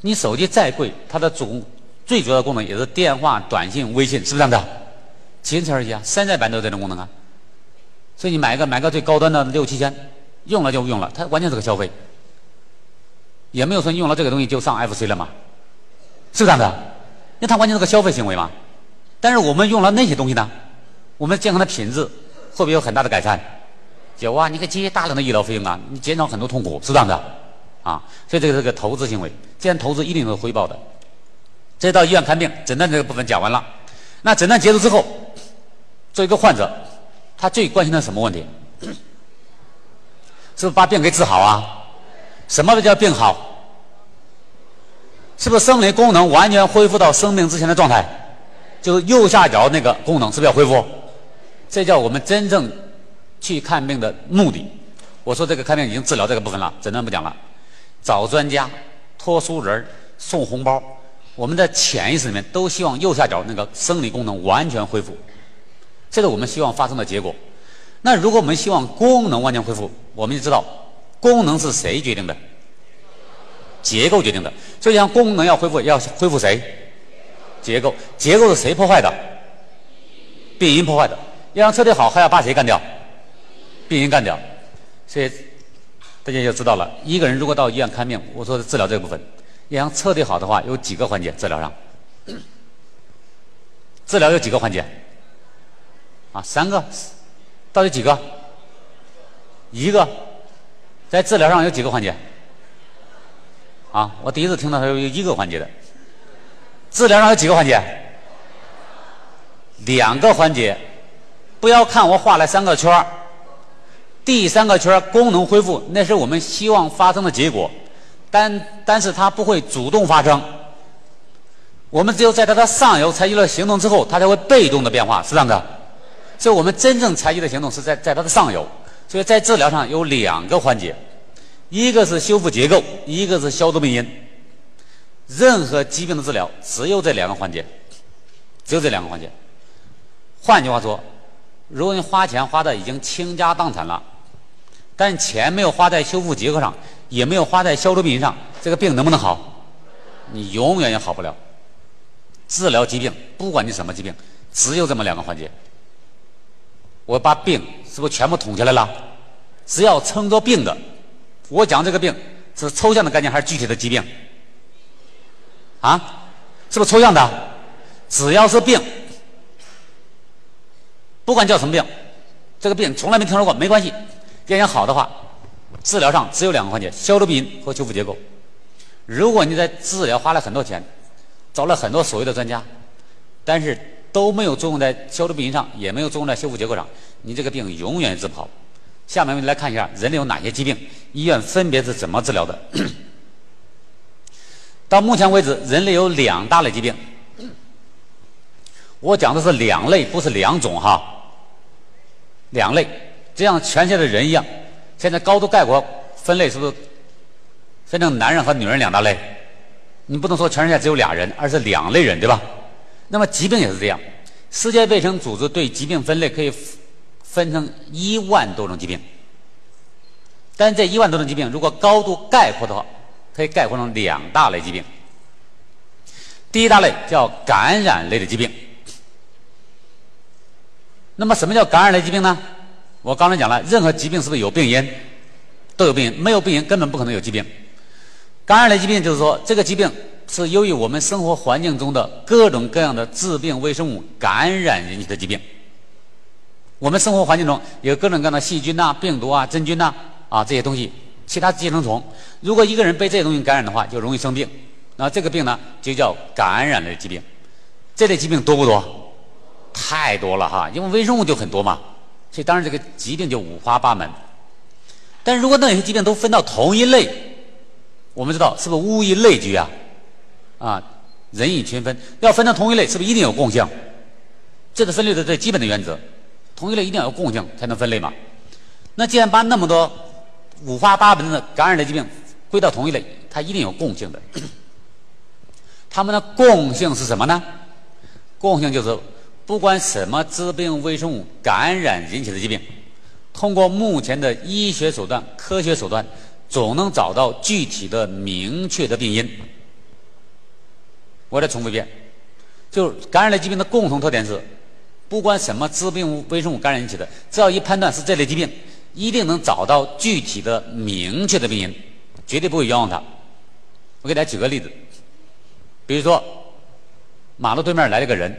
你手机再贵，它的主最主要的功能也是电话、短信、微信，是不是这样的？仅此而已啊，山寨版都有这种功能啊。所以你买一个买个最高端的六七千，用了就用了，它完全是个消费，也没有说你用了这个东西就上 FC 了嘛，是这样的？因为它完全是个消费行为嘛。但是我们用了那些东西呢？我们健康的品质会不会有很大的改善？有啊，你可以节约大量的医疗费用啊，你减少很多痛苦，是这样的啊。所以这个是个投资行为，既然投资一定有回报的。这到医院看病，诊断这个部分讲完了。那诊断结束之后，作为一个患者，他最关心的什么问题？是不是把病给治好啊？什么叫病好？是不是生理功能完全恢复到生病之前的状态？就是右下角那个功能是不是要恢复？这叫我们真正去看病的目的。我说这个看病已经治疗这个部分了，诊断不讲了。找专家、托书人、送红包，我们的潜意识里面都希望右下角那个生理功能完全恢复，这是我们希望发生的结果。那如果我们希望功能完全恢复，我们就知道功能是谁决定的？结构决定的。所以像功能要恢复，要恢复谁？结构。结构是谁破坏的？病因破坏的。要让彻底好，还要把谁干掉？病因干掉。所以大家就知道了，一个人如果到医院看病，我说的治疗这部分，要想彻底好的话，有几个环节治疗上。<coughs> 治疗有几个环节？啊，三个。到底几个？一个，在治疗上有几个环节？啊，我第一次听到他有一个环节的。治疗上有几个环节？两个环节。不要看我画了三个圈儿，第三个圈功能恢复，那是我们希望发生的结果，但但是它不会主动发生。我们只有在它的上游采取了行动之后，它才会被动的变化，是这样的。所以我们真正采取的行动是在在它的上游，所以在治疗上有两个环节，一个是修复结构，一个是消除病因。任何疾病的治疗只有这两个环节，只有这两个环节。换句话说，如果你花钱花的已经倾家荡产了，但钱没有花在修复结构上，也没有花在消除病因上，这个病能不能好？你永远也好不了。治疗疾病，不管你什么疾病，只有这么两个环节。我把病是不是全部统下来了？只要称作病的，我讲这个病是抽象的概念还是具体的疾病？啊，是不是抽象的？只要是病，不管叫什么病，这个病从来没听说过，没关系。要想好的话，治疗上只有两个环节：消除病因和修复结构。如果你在治疗花了很多钱，找了很多所谓的专家，但是。都没有作用在消除病因上，也没有作用在修复结构上，你这个病永远治不好。下面我们来看一下人类有哪些疾病，医院分别是怎么治疗的。<clears throat> 到目前为止，人类有两大类疾病。我讲的是两类，不是两种哈。两类，就像全世界的人一样。现在高度概括分类，是不是分成男人和女人两大类？你不能说全世界只有俩人，而是两类人，对吧？那么疾病也是这样，世界卫生组织对疾病分类可以分成一万多种疾病，但这一万多种疾病如果高度概括的话，可以概括成两大类疾病。第一大类叫感染类的疾病。那么什么叫感染类疾病呢？我刚才讲了，任何疾病是不是有病因？都有病因，没有病因根本不可能有疾病。感染类疾病就是说这个疾病。是由于我们生活环境中的各种各样的致病微生物感染引起的疾病。我们生活环境中有各种各样的细菌呐、病毒啊、真菌呐啊这些东西，其他寄生虫。如果一个人被这些东西感染的话，就容易生病。那这个病呢，就叫感染类疾病。这类疾病多不多？太多了哈，因为微生物就很多嘛，所以当然这个疾病就五花八门。但是如果那些疾病都分到同一类，我们知道是不是物以类聚啊？啊，人以群分，要分成同一类，是不是一定有共性？这是分类的最基本的原则。同一类一定要有共性才能分类嘛。那既然把那么多五花八门的感染类疾病归到同一类，它一定有共性的。它们的共性是什么呢？共性就是，不管什么致病微生物感染引起的疾病，通过目前的医学手段、科学手段，总能找到具体的、明确的病因。我再重复一遍，就是感染类疾病的共同特点是，不管什么致病微生物感染引起的，只要一判断是这类疾病，一定能找到具体的、明确的病因，绝对不会冤枉他。我给大家举个例子，比如说，马路对面来了个人，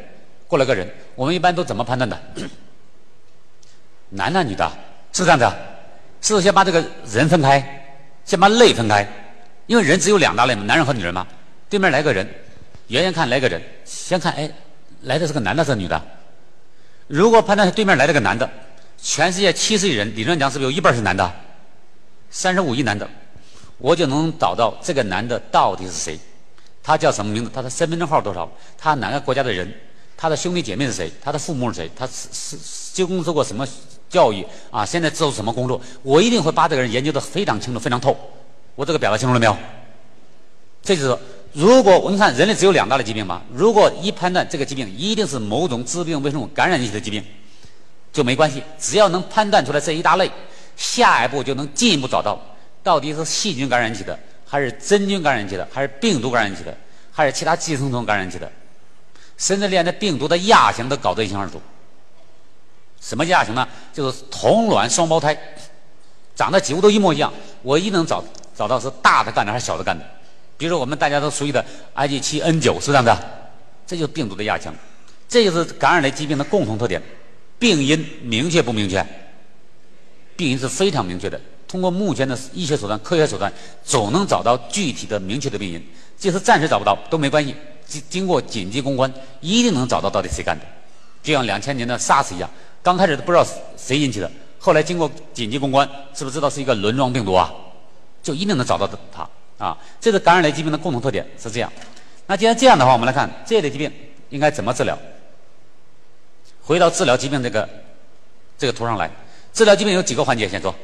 过来个人，我们一般都怎么判断的？<coughs> 男的、女的，是这样的，是先把这个人分开，先把类分开？因为人只有两大类嘛，男人和女人嘛。对面来个人。远远看来个人，先看，哎，来的是个男的，是个女的。如果判断是对面来了个男的，全世界七十亿人，理论讲是不是有一半是男的？三十五亿男的，我就能找到这个男的到底是谁，他叫什么名字，他的身份证号多少，他哪个国家的人，他的兄弟姐妹是谁，他的父母是谁，他是是接受过什么教育啊？现在做什么工作？我一定会把这个人研究的非常清楚、非常透。我这个表达清楚了没有？这就是，如果我们看人类只有两大的疾病嘛，如果一判断这个疾病一定是某种致病微生物感染引起的疾病，就没关系。只要能判断出来这一大类，下一步就能进一步找到到底是细菌感染起的，还是真菌感染起的，还是病毒感染起的，还是其他寄生虫感染起的，甚至连那病毒的亚型都搞得一清二楚。什么亚型呢？就是同卵双胞胎，长得几乎都一模一样，我一能找。找到是大的干的还是小的干的？比如说我们大家都熟悉的 IgG，N9 是这样的，这就是病毒的亚型，这就是感染类疾病的共同特点。病因明确不明确？病因是非常明确的，通过目前的医学手段、科学手段，总能找到具体的、明确的病因。即使暂时找不到都没关系，经经过紧急公关，一定能找到到底谁干的。就像两千年的 SARS 一样，刚开始都不知道谁引起的，后来经过紧急公关，是不是知道是一个轮状病毒啊？就一定能找到它啊！这是感染类疾病的共同特点是这样。那既然这样的话，我们来看这类疾病应该怎么治疗。回到治疗疾病这个这个图上来，治疗疾病有几个环节，先说